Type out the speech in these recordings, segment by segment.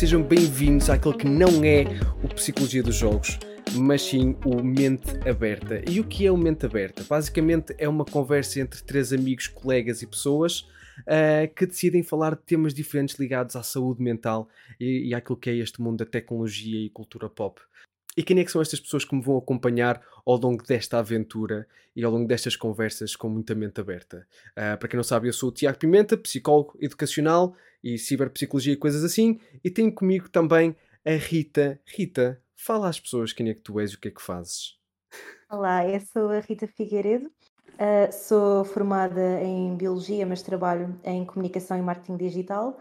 sejam bem-vindos àquele que não é o Psicologia dos Jogos, mas sim o Mente Aberta. E o que é o Mente Aberta? Basicamente é uma conversa entre três amigos, colegas e pessoas uh, que decidem falar de temas diferentes ligados à saúde mental e, e àquilo que é este mundo da tecnologia e cultura pop. E quem é que são estas pessoas que me vão acompanhar ao longo desta aventura e ao longo destas conversas com muita mente aberta? Uh, para quem não sabe, eu sou o Tiago Pimenta, psicólogo educacional e ciberpsicologia e coisas assim, e tenho comigo também a Rita. Rita, fala às pessoas quem é que tu és e o que é que fazes. Olá, eu sou a Rita Figueiredo, uh, sou formada em Biologia, mas trabalho em Comunicação e Marketing Digital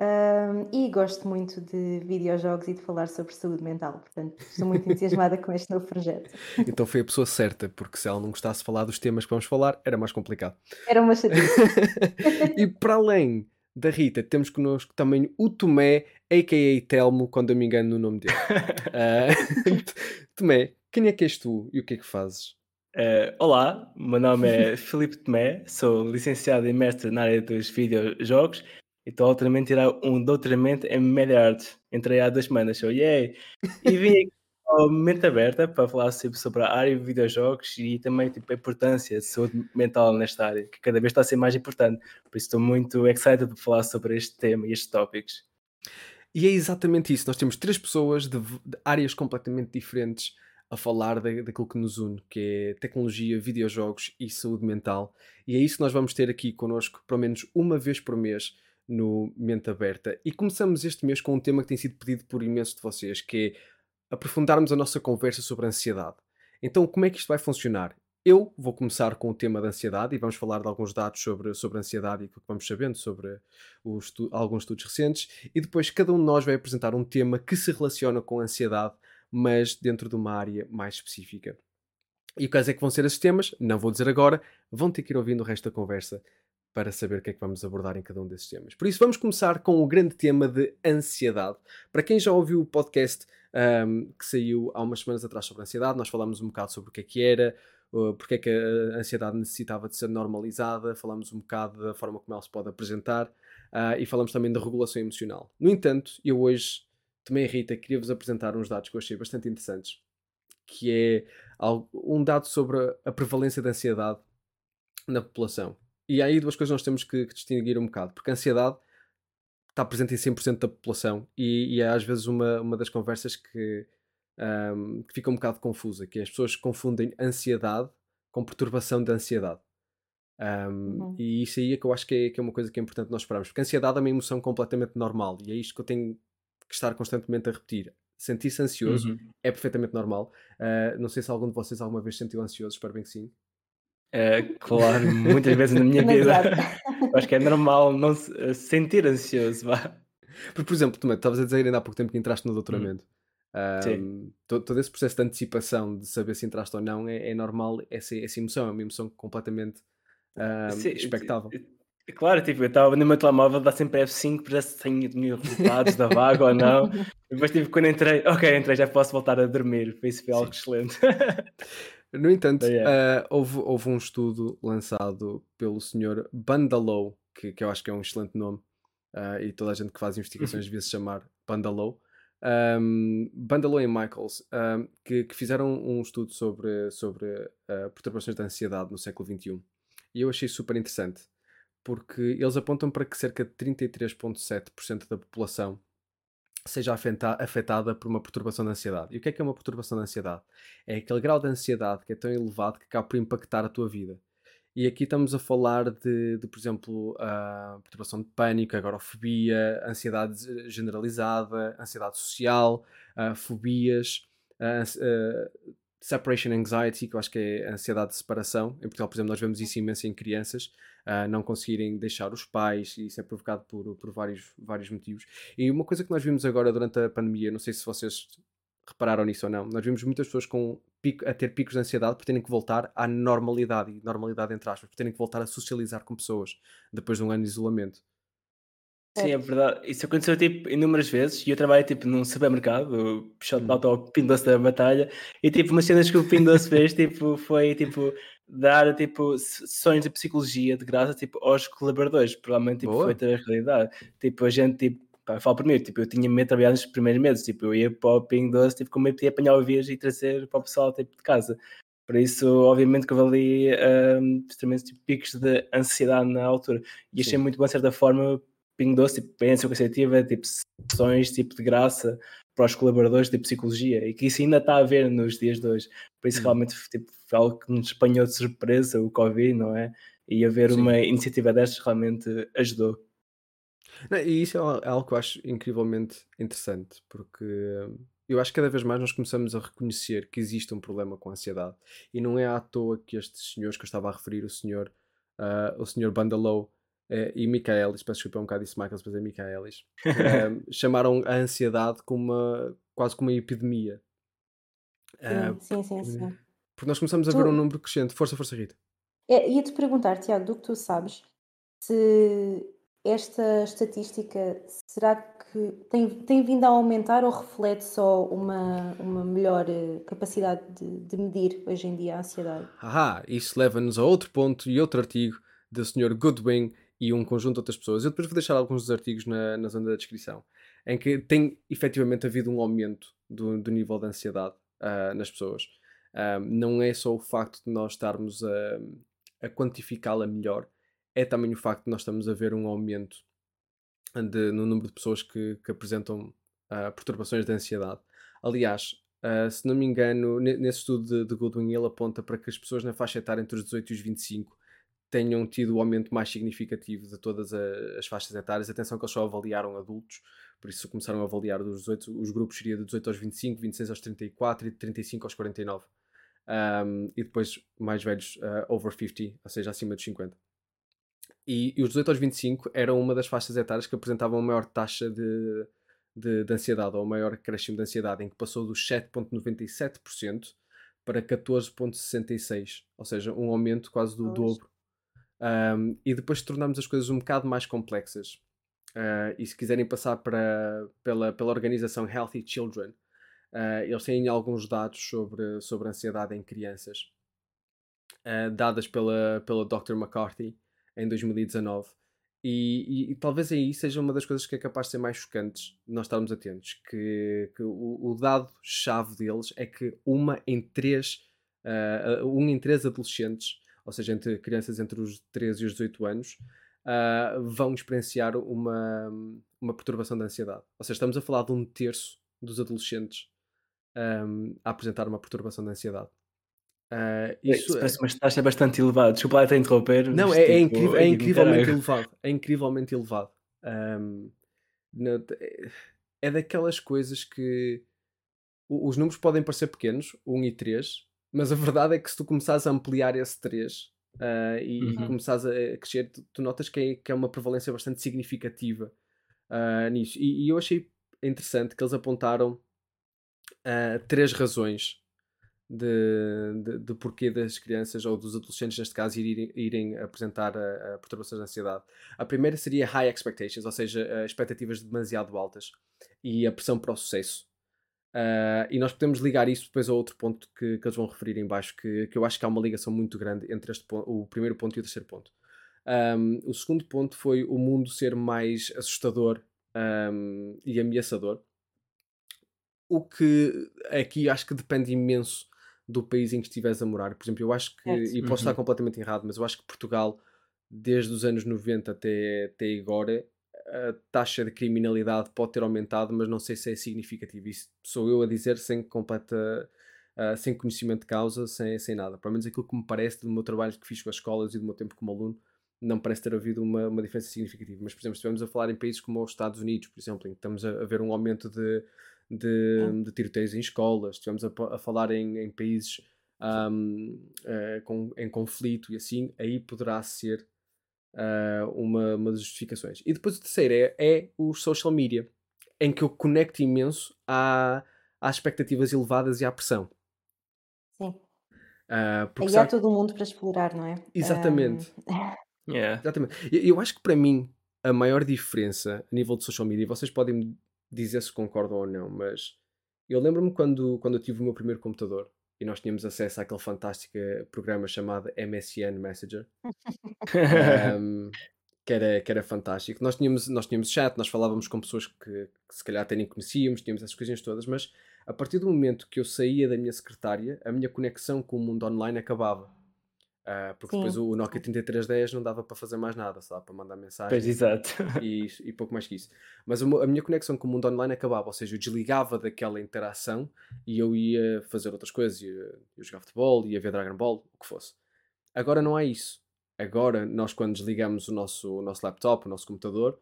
um, e gosto muito de videojogos e de falar sobre saúde mental, portanto estou muito entusiasmada com este novo projeto. Então foi a pessoa certa, porque se ela não gostasse de falar dos temas que vamos falar, era mais complicado. Era uma chatice. e para além da Rita, temos connosco também o Tomé, a.k.a. Telmo, quando eu me engano no nome dele. uh, Tomé, quem é que és tu e o que é que fazes? Uh, olá, meu nome é Filipe Tomé, sou licenciado e mestre na área dos videojogos Estou altamente tirar um doutoramento em Media Arts. Entrei há duas semanas, show, yay! E vim aqui mente aberta para falar sempre sobre a área de videojogos e também tipo, a importância de saúde mental nesta área, que cada vez está a ser mais importante. Por isso estou muito excited para falar sobre este tema e estes tópicos. E é exatamente isso. Nós temos três pessoas de, de áreas completamente diferentes a falar da, daquilo que nos une, que é tecnologia, videojogos e saúde mental. E é isso que nós vamos ter aqui connosco, pelo menos uma vez por mês, no Mente Aberta. E começamos este mês com um tema que tem sido pedido por imensos de vocês, que é aprofundarmos a nossa conversa sobre a ansiedade. Então, como é que isto vai funcionar? Eu vou começar com o tema da ansiedade e vamos falar de alguns dados sobre, sobre a ansiedade e o que vamos sabendo sobre estu alguns estudos recentes. E depois cada um de nós vai apresentar um tema que se relaciona com a ansiedade, mas dentro de uma área mais específica. E quais é que vão ser esses temas? Não vou dizer agora, vão ter que ir ouvindo o resto da conversa para saber o que é que vamos abordar em cada um desses temas. Por isso, vamos começar com o grande tema de ansiedade. Para quem já ouviu o podcast um, que saiu há umas semanas atrás sobre ansiedade, nós falamos um bocado sobre o que é que era, porque é que a ansiedade necessitava de ser normalizada, falamos um bocado da forma como ela se pode apresentar uh, e falamos também da regulação emocional. No entanto, eu hoje, também Rita, queria-vos apresentar uns dados que eu achei bastante interessantes, que é um dado sobre a prevalência da ansiedade na população. E aí duas coisas nós temos que, que distinguir um bocado, porque a ansiedade está presente em 100% da população e, e, é às vezes uma, uma das conversas que, um, que fica um bocado confusa, que é as pessoas confundem ansiedade com perturbação da ansiedade. Um, uhum. E isso aí é que eu acho que é, que é, uma coisa que é importante nós esperarmos, porque a ansiedade é uma emoção completamente normal e é isto que eu tenho que estar constantemente a repetir. Sentir-se ansioso uhum. é perfeitamente normal. Uh, não sei se algum de vocês alguma vez sentiu ansioso, espero bem que sim. É, claro, muitas vezes na minha vida. Acho que é normal não se, eh, sentir ansioso, vá. Porque, por exemplo, tu estavas a dizer ainda há pouco tempo que entraste no doutoramento. Um, todo, todo, esse processo de antecipação de saber se entraste ou não é, é normal, essa, essa emoção é uma emoção completamente um, Sim, expectável. Claro, tipo, eu estava no meu telemóvel, dá sempre F5 para se tenho resultados da vaga ou não. Depois, tipo, quando entrei, ok, entrei, já posso voltar a dormir. Isso foi algo Sim. excelente. No entanto, uh, houve, houve um estudo lançado pelo senhor Bandalow, que, que eu acho que é um excelente nome, uh, e toda a gente que faz investigações devia se chamar Bandalow. Um, Bandalow e Michaels, um, que, que, fizeram um estudo sobre, sobre uh, perturbações da ansiedade no século XXI. E eu achei super interessante, porque eles apontam para que cerca de 33,7% da população seja afetada por uma perturbação de ansiedade. E o que é que é uma perturbação de ansiedade? É aquele grau de ansiedade que é tão elevado que acaba por impactar a tua vida. E aqui estamos a falar de, de por exemplo, a perturbação de pânico, agorafobia, ansiedade generalizada, ansiedade social, uh, fobias, uh, separation anxiety, que eu acho que é a ansiedade de separação. Em Portugal, por exemplo, nós vemos isso imenso em crianças, uh, não conseguirem deixar os pais, e isso é provocado por, por vários, vários motivos. E uma coisa que nós vimos agora durante a pandemia, não sei se vocês repararam nisso ou não, nós vimos muitas pessoas com pico, a ter picos de ansiedade por terem que voltar à normalidade, normalidade entre aspas, por terem que voltar a socializar com pessoas depois de um ano de isolamento. Sim, é verdade. Isso aconteceu tipo inúmeras vezes e eu trabalho tipo num supermercado, puxando hum. ao Pingo Doce da Batalha, e tipo umas cenas que o Pingo Doce fez tipo, foi tipo dar tipo sessões de psicologia de graça tipo, aos colaboradores, provavelmente tipo, foi a realidade. Tipo, a gente tipo, pá, eu falo por mim, tipo, eu tinha medo de trabalhar nos primeiros meses, tipo, eu ia para o Ping Doce, tipo, com medo de apanhar o vírus e trazer para o pessoal, tipo, de casa. Por isso, obviamente que eu ali um, extremamente tipo, picos de ansiedade na altura. E achei Sim. muito bom, de certa forma, Ping Doce, tipo, bem cansativa, tipo, sessões, tipo, de graça para os colaboradores de psicologia e que isso ainda está a ver nos dias de hoje. Por isso, realmente, tipo, foi algo que nos apanhou de surpresa, o Covid, não é? E haver Sim. uma iniciativa destas realmente ajudou. Não, e isso é é algo que eu acho incrivelmente interessante, porque eu acho que cada vez mais nós começamos a reconhecer que existe um problema com a ansiedade. E não é à toa que estes senhores que eu estava a referir, o senhor, ah, o senhor Bandalow eh, e Michaelis, peço desculpa é um bocado disse Michaelis, mas é Michaelis, hum, chamaram a ansiedade como uma, quase como uma epidemia. Ah, Sim, sim, sim, sim. porque nós começamos a Tu- ver um número crescente. Força, força, Rita. É, Ia-te perguntar, Tiago, do que tu sabes, se esta estatística será que tem, tem vindo a aumentar ou reflete só uma, uma melhor eh, capacidade de, de medir hoje em dia a ansiedade? Haha, isso leva-nos a outro ponto e outro artigo do Sr. Goodwin e um conjunto de outras pessoas. Eu depois vou deixar alguns dos artigos na, na zona da descrição, em que tem efetivamente havido um aumento do, do nível de ansiedade ah, nas pessoas. Ah, não é só o facto de nós estarmos a, a quantificá-la melhor, é também o facto de nós estamos a ver um aumento de- no número de pessoas que, que apresentam ah, perturbações de ansiedade. Aliás, ah, se não me engano, ne- nesse estudo de, de Goodwin, ele aponta para que as pessoas na faixa etária entre os 18 e os 25 tenham tido o aumento mais significativo de todas as faixas etárias. Atenção que eles só avaliaram adultos, por isso começaram a avaliar dos 18, os grupos seria de 18 aos 25, 26 aos 34 e de 35 aos 49. Um, e depois mais velhos ah, over 50, ou seja, acima dos 50. E, e os 18 aos 25 eram uma das faixas etárias que apresentavam a maior taxa de, de, de ansiedade, ou maior crescimento de ansiedade, em que passou dos 7,97% para 14,66%, ou seja, um aumento quase do dobro. Um, e depois tornamos as coisas um bocado mais complexas. Uh, e se quiserem passar para, pela, pela organização Healthy Children, uh, eles têm alguns dados sobre, sobre ansiedade em crianças, uh, dadas pela, pela Dr. McCarthy em 2019. E, e- e talvez aí seja uma das coisas que é capaz de ser mais chocantes nós estarmos atentos. Que, que o, o dado-chave deles é que uma em três, um em três adolescentes, ou seja, entre crianças entre os 13 e os 18 anos, uh, vão experienciar uma, uma perturbação de ansiedade. Ou seja, estamos a falar de um terço dos adolescentes um, a apresentar uma perturbação de ansiedade. Uh, Isso isso é- parece uma taxa bastante elevada. Desculpa lá até interromper. não, é, é tipo, incrível- é ai, incrivelmente caralho. elevado. É incrivelmente elevado. Na- é- é daquelas coisas que os números podem parecer pequenos, 1 e 3, mas a verdade é que se tu começares a ampliar esse 3 ah, e, e Uhum. começares a crescer, tu, tu notas que é, que é uma prevalência bastante significativa ah, nisso. E, e eu achei interessante que eles apontaram ah, três razões de, de, de porquê das crianças ou dos adolescentes, neste caso, irem, irem apresentar a, a perturbações de ansiedade. A primeira seria high expectations, ou seja, eh, expectativas demasiado altas e a pressão para o sucesso. Ah, e nós podemos ligar isso depois a outro ponto que, que eles vão referir em baixo, que, que eu acho que há uma ligação muito grande entre este pon- o primeiro ponto e o terceiro ponto. Ahm, o segundo ponto foi o mundo ser mais assustador ahm, e ameaçador. O que aqui acho que depende imenso do país em que estiveres a morar. Por exemplo, eu acho que, Certo. e posso estar Uhum. completamente errado, mas eu acho que Portugal, desde os anos 90 até, até agora, a taxa de criminalidade pode ter aumentado, mas não sei se é significativo. Isso sou eu a dizer sem completa. ah, sem conhecimento de causa, sem, sem nada. Pelo menos aquilo que me parece do meu trabalho que fiz com as escolas e do meu tempo como aluno, não parece ter havido uma, uma diferença significativa. Mas, por exemplo, se estivermos a falar em países como os Estados Unidos, por exemplo, em que estamos a, a ver um aumento de, de, de tiroteios em escolas, estivemos a, a falar em, em países ahm, eh, com, em conflito e assim, aí poderá ser ah, uma, uma das justificações. E depois o terceiro é, é os social media, em que eu conecto imenso à, às expectativas elevadas e à pressão. Sim. Ah, porque Aí há todo o mundo para explorar, não é? Exatamente. Yeah. Exatamente. Eu, acho que para mim a maior diferença a nível de social media, vocês podem me dizer se concordam ou não, mas eu lembro-me quando, quando eu tive o meu primeiro computador e nós tínhamos acesso àquele fantástico programa chamado MSN Messenger, ahm, que era, que era fantástico. Nós tínhamos, nós tínhamos chat, nós falávamos com pessoas que, que se calhar até nem conhecíamos, tínhamos essas coisinhas todas, mas a partir do momento que eu saía da minha secretária, a minha conexão com o mundo online acabava. Uh, porque Sim. depois o Nokia 3310 não dava para fazer mais nada, só dava para mandar mensagem. Pois, exato. E, e pouco mais que isso. Mas a minha conexão com o mundo online acabava, ou seja, eu desligava daquela interação e eu ia fazer outras coisas, ia, ia jogar futebol, ia ver Dragon Ball, o que fosse. Agora não há isso. Agora, nós quando desligamos o nosso, o nosso laptop, o nosso computador,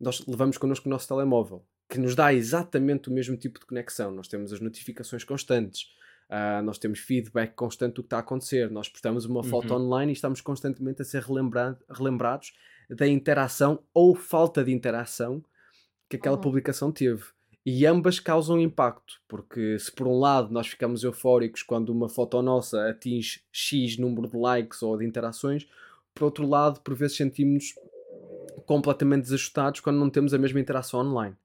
nós levamos connosco o nosso telemóvel, que nos dá exatamente o mesmo tipo de conexão. Nós temos as notificações constantes, uh, nós temos feedback constante do que está a acontecer, nós postamos uma foto uhum. online e estamos constantemente a ser relembrado, relembrados da interação ou falta de interação que aquela uhum. publicação teve. E ambas causam impacto, porque se por um lado nós ficamos eufóricos quando uma foto nossa atinge X número de likes ou de interações, por outro lado, por vezes sentimos completamente desajustados quando não temos a mesma interação online.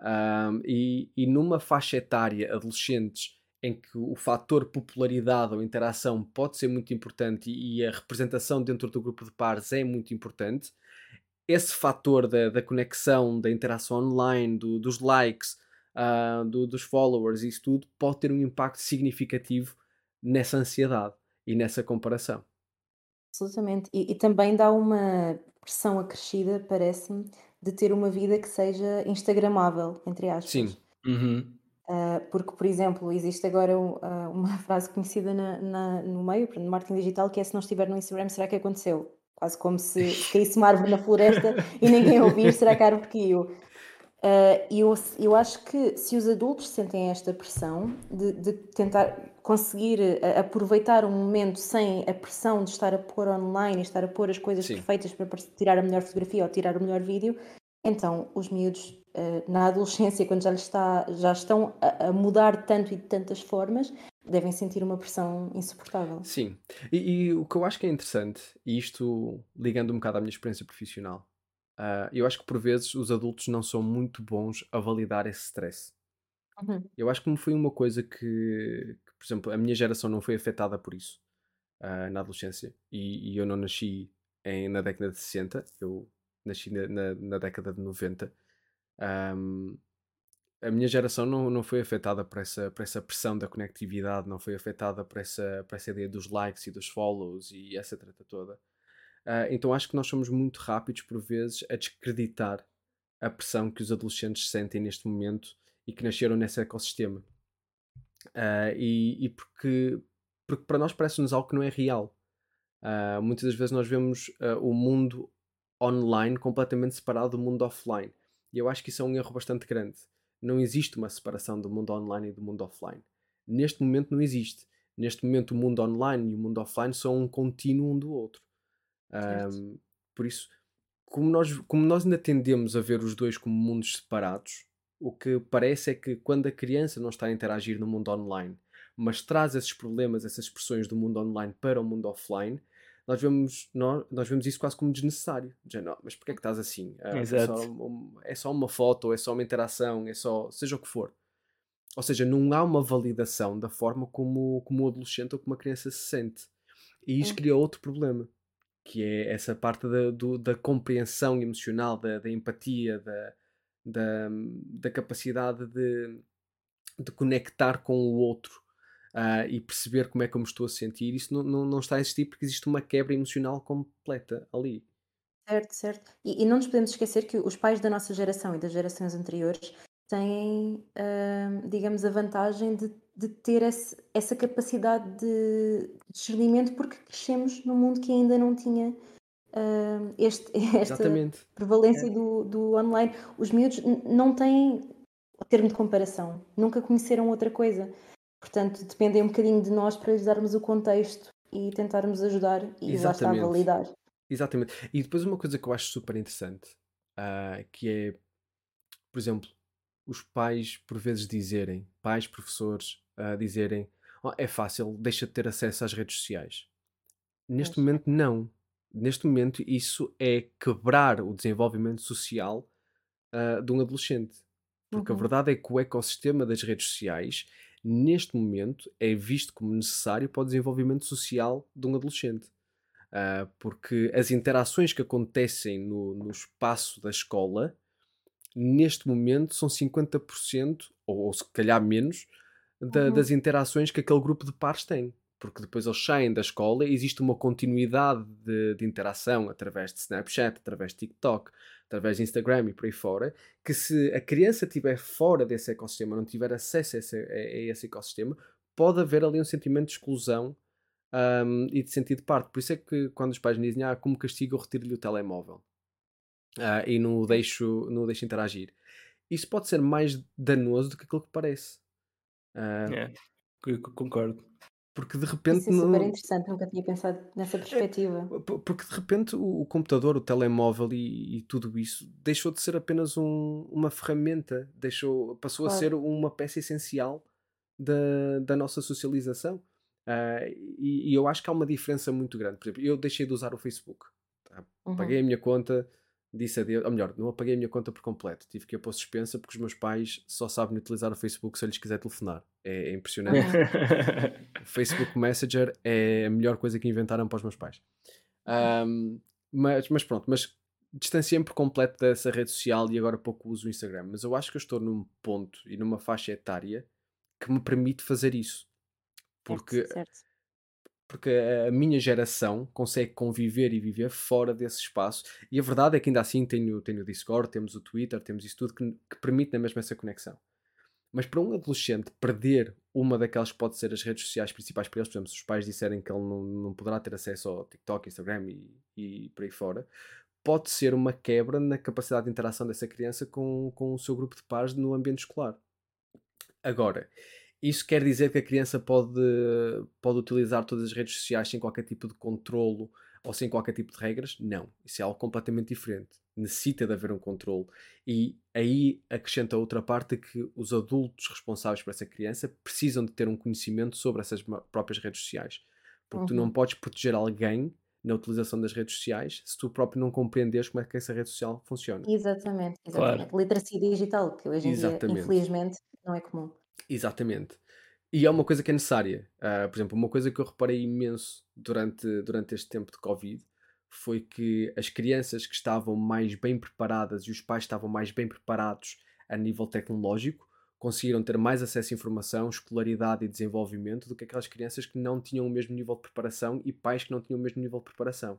Um, e, e numa faixa etária, adolescentes, em que o fator popularidade ou interação pode ser muito importante e a representação dentro do grupo de pares é muito importante, esse fator da, da conexão, da interação online, do, dos likes, uh, do, dos followers, isso tudo pode ter um impacto significativo nessa ansiedade e nessa comparação. Absolutamente. E, e também dá uma pressão acrescida, parece-me, de ter uma vida que seja instagramável, entre aspas. Sim. Uhum. Uh, porque, por exemplo, existe agora uh, uma frase conhecida na, na, no meio, no marketing digital, que é se não estiver no Instagram, será que aconteceu? Quase como se, se caísse uma árvore na floresta e ninguém ouvir, será que a árvore caiu? Uh, eu, eu acho que se os adultos sentem esta pressão de, de tentar conseguir aproveitar um momento sem a pressão de estar a pôr online e estar a pôr as coisas Sim. perfeitas para tirar a melhor fotografia ou tirar o melhor vídeo, então os miúdos na adolescência, quando já, está, já estão a, a, mudar tanto e de tantas formas, devem sentir uma pressão insuportável. Sim, e, e, o que eu acho que é interessante, e isto ligando um bocado à minha experiência profissional, uh, eu acho que por vezes os adultos não são muito bons a validar esse stress. Uhum. Eu acho que não foi uma coisa que, que, por exemplo, a minha geração não foi afetada por isso uh, na adolescência, e, e, eu não nasci em, na década de 60, eu nasci na, na, na década de 90. Um, a minha geração não, não foi afetada por essa, por essa pressão da conectividade, não foi afetada por essa, por essa ideia dos likes e dos follows e essa treta toda. Uh, então acho que nós somos muito rápidos, por vezes, a descreditar a pressão que os adolescentes sentem neste momento e que nasceram nesse ecossistema. Uh, e, e porque, porque para nós parece-nos algo que não é real. Uh, muitas das vezes nós vemos o mundo online completamente separado do mundo offline. E eu acho que isso é um erro bastante grande. Não existe uma separação do mundo online e do mundo offline. Neste momento não existe. Neste momento o mundo online e o mundo offline são um contínuo um do outro. Um, por isso, como nós, como nós ainda tendemos a ver os dois como mundos separados, o que parece é que quando a criança não está a interagir no mundo online, mas traz esses problemas, essas expressões do mundo online para o mundo offline, nós vemos, nós, nós vemos isso quase como desnecessário. Já, não, mas porquê é que estás assim? Ah, é, só, é só uma foto, é só uma interação, é só seja o que for. Ou seja, não há uma validação da forma como, como o adolescente ou como a criança se sente. E isso é. cria outro problema, que é essa parte da, do, da compreensão emocional, da, da empatia, da, da, da capacidade de, de conectar com o outro uh, e perceber como é que eu me estou a sentir, isso não, não, não está a existir porque existe uma quebra emocional completa ali. Certo, certo. E, e não nos podemos esquecer que os pais da nossa geração e das gerações anteriores têm, uh, digamos, a vantagem de, de ter esse, essa capacidade de discernimento porque crescemos num mundo que ainda não tinha uh, este, esta Exatamente. prevalência é. do, do online. Os miúdos não têm o termo de comparação, nunca conheceram outra coisa. Portanto, dependem um bocadinho de nós para lhes darmos o contexto e tentarmos ajudar e Exatamente. lá está a validar. Exatamente. E depois uma coisa que eu acho super interessante, uh, que é, por exemplo, os pais por vezes dizerem, pais, professores, uh, dizerem oh, é fácil, deixa de ter acesso às redes sociais. Neste Mas... momento, não. Neste momento, isso é quebrar o desenvolvimento social uh, de um adolescente. Porque uhum. a verdade é que o ecossistema das redes sociais neste momento, é visto como necessário para o desenvolvimento social de um adolescente. Uh, porque as interações que acontecem no, no espaço da escola, neste momento, são 50%, ou, ou se calhar menos, da, uhum. das interações que aquele grupo de pares tem. Porque depois eles saem da escola e existe uma continuidade de, de interação através de Snapchat, através de TikTok, através de Instagram e por aí fora, que se a criança estiver fora desse ecossistema, não tiver acesso a esse, a, esse ecossistema, pode haver ali um sentimento de exclusão um, e de sentido de parte. Por isso é que quando os pais me dizem, ah, como castigo eu retiro-lhe o telemóvel uh, e não o, deixo, não o deixo interagir. Isso pode ser mais danoso do que aquilo que parece. Uh, é, concordo. Porque de repente. Isso é super não... interessante, nunca tinha pensado nessa é, perspectiva. É, porque de repente o, o computador, o telemóvel e, e, tudo isso deixou de ser apenas um, uma ferramenta, deixou, passou claro. a ser uma peça essencial da, da nossa socialização. Uh, e, e, eu acho que há uma diferença muito grande. Por exemplo, eu deixei de usar o Facebook. Tá? Uhum. Paguei a minha conta, disse adeus. Ou melhor, não apaguei a minha conta por completo. Tive que ir pôr suspensa porque os meus pais só sabem utilizar o Facebook se eu lhes quiser telefonar. É, é impressionante. o Facebook Messenger é a melhor coisa que inventaram para os meus pais. Um, mas, mas pronto, mas distanciei-me por completo dessa rede social e agora pouco uso o Instagram. Mas eu acho que eu estou num ponto e numa faixa etária que me permite fazer isso. Porque, certo, certo. Porque a minha geração consegue conviver e viver fora desse espaço. E a verdade é que ainda assim tenho, tenho o Discord, temos o Twitter, temos isso tudo que, que permite na mesma essa conexão. Mas para um adolescente perder uma daquelas que pode ser as redes sociais principais para eles, por exemplo, se os pais disserem que ele não, não poderá ter acesso ao TikTok, Instagram e, e por aí fora, pode ser uma quebra na capacidade de interação dessa criança com, com o seu grupo de pares no ambiente escolar. Agora, isso quer dizer que a criança pode, pode utilizar todas as redes sociais sem qualquer tipo de controlo ou sem qualquer tipo de regras? Não. Isso é algo completamente diferente. Necessita de haver um controle. E aí acrescenta outra parte que os adultos responsáveis por essa criança precisam de ter um conhecimento sobre essas próprias redes sociais. Porque uhum. tu não uhum. podes proteger alguém na utilização das redes sociais se tu próprio não compreenderes como é que essa rede social funciona. Exatamente, exatamente. Claro. Literacia digital, que hoje em exatamente. dia, infelizmente, não é comum. Exatamente. E é uma coisa que é necessária. Uh, por exemplo, uma coisa que eu reparei imenso durante, durante este tempo de Covid foi que as crianças que estavam mais bem preparadas e os pais estavam mais bem preparados a nível tecnológico conseguiram ter mais acesso à informação, escolaridade e desenvolvimento do que aquelas crianças que não tinham o mesmo nível de preparação e pais que não tinham o mesmo nível de preparação.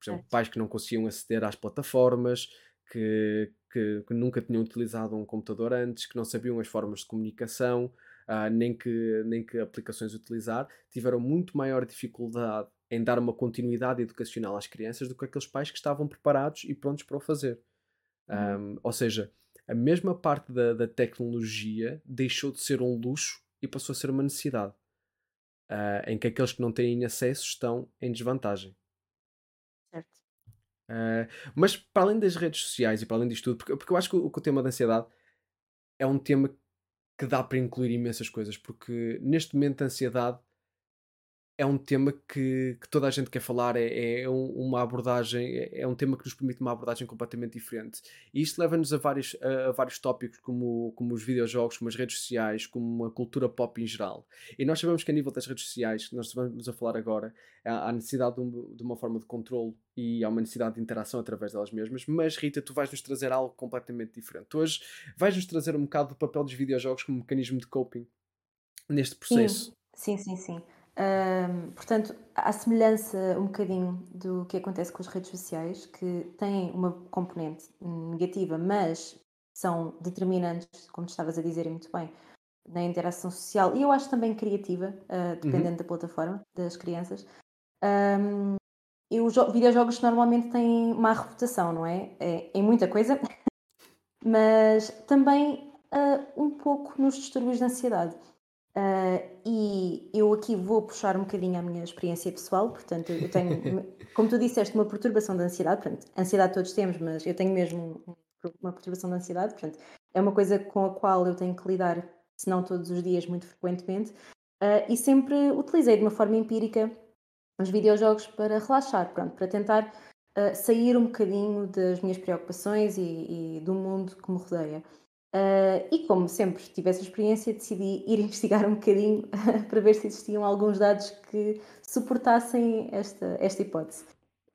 Por exemplo, pais que não conseguiam aceder às plataformas, que, que, que, nunca tinham utilizado um computador antes, que não sabiam as formas de comunicação, uh, nem, que, nem que aplicações utilizar, tiveram muito maior dificuldade em dar uma continuidade educacional às crianças do que aqueles pais que estavam preparados e prontos para o fazer. Uhum. Um, ou seja, a mesma parte da, da, tecnologia deixou de ser um luxo e passou a ser uma necessidade, uh, em que aqueles que não têm acesso estão em desvantagem. Certo. Uh, mas para além das redes sociais e para além disto tudo, porque, porque eu acho que o, que o tema da ansiedade é um tema que dá para incluir imensas coisas, porque neste momento a ansiedade é um tema que, que, toda a gente quer falar, é, é uma abordagem, é, é, um tema que nos permite uma abordagem completamente diferente. E isto leva-nos a vários, a, a, vários tópicos, como, como os videojogos, como as redes sociais, como a cultura pop em geral. E nós sabemos que a nível das redes sociais, que nós estamos a falar agora, há, necessidade de, um, de, uma forma de controle e há uma necessidade de interação através delas mesmas. Mas, Rita, tu vais-nos trazer algo completamente diferente. Hoje vais-nos trazer um bocado do papel dos videojogos como mecanismo de coping neste processo. Sim, sim, sim. sim portanto, à semelhança um bocadinho do que acontece com as redes sociais, que têm uma componente negativa, mas são determinantes, como estavas a dizer muito bem, na interação social e eu acho também criativa, uh, dependendo uhum. da plataforma das crianças. Um, e os videojogos normalmente têm má reputação, não é? é em muita coisa, mas também uh, um pouco nos distúrbios de ansiedade. Uh, e eu aqui vou puxar um bocadinho a minha experiência pessoal, portanto, eu tenho, como tu disseste, uma perturbação de ansiedade, portanto, ansiedade todos temos, mas eu tenho mesmo uma perturbação de ansiedade, portanto, é uma coisa com a qual eu tenho que lidar, se não todos os dias, muito frequentemente, uh, e sempre utilizei de uma forma empírica os videojogos para relaxar, pronto, para tentar uh, sair um bocadinho das minhas preocupações e, e do mundo que me rodeia. Uh, e como sempre tive essa experiência, decidi ir investigar um bocadinho para ver se existiam alguns dados que suportassem esta, esta hipótese.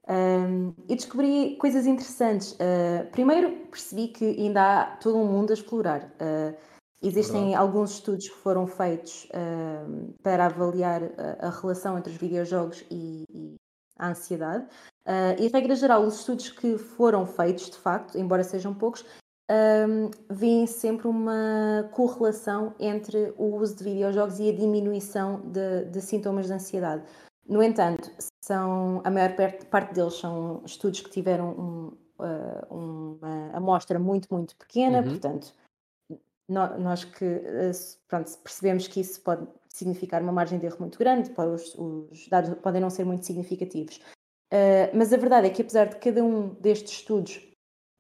Um, e descobri coisas interessantes. Uh, primeiro percebi que ainda há todo um mundo a explorar. Uh, existem Verdade. alguns estudos que foram feitos uh, para avaliar a, a, relação entre os videojogos e, e a ansiedade. e, regra geral, os estudos que foram feitos, de facto, embora sejam poucos, um, veem sempre uma correlação entre o uso de videojogos e a diminuição de, de sintomas de ansiedade. No entanto, são, a maior parte deles são estudos que tiveram um, uh, uma amostra muito, muito pequena, uhum. portanto, nós que uh, pronto, percebemos que isso pode significar uma margem de erro muito grande, os, os dados podem não ser muito significativos. Uh, mas a verdade é que, apesar de cada um destes estudos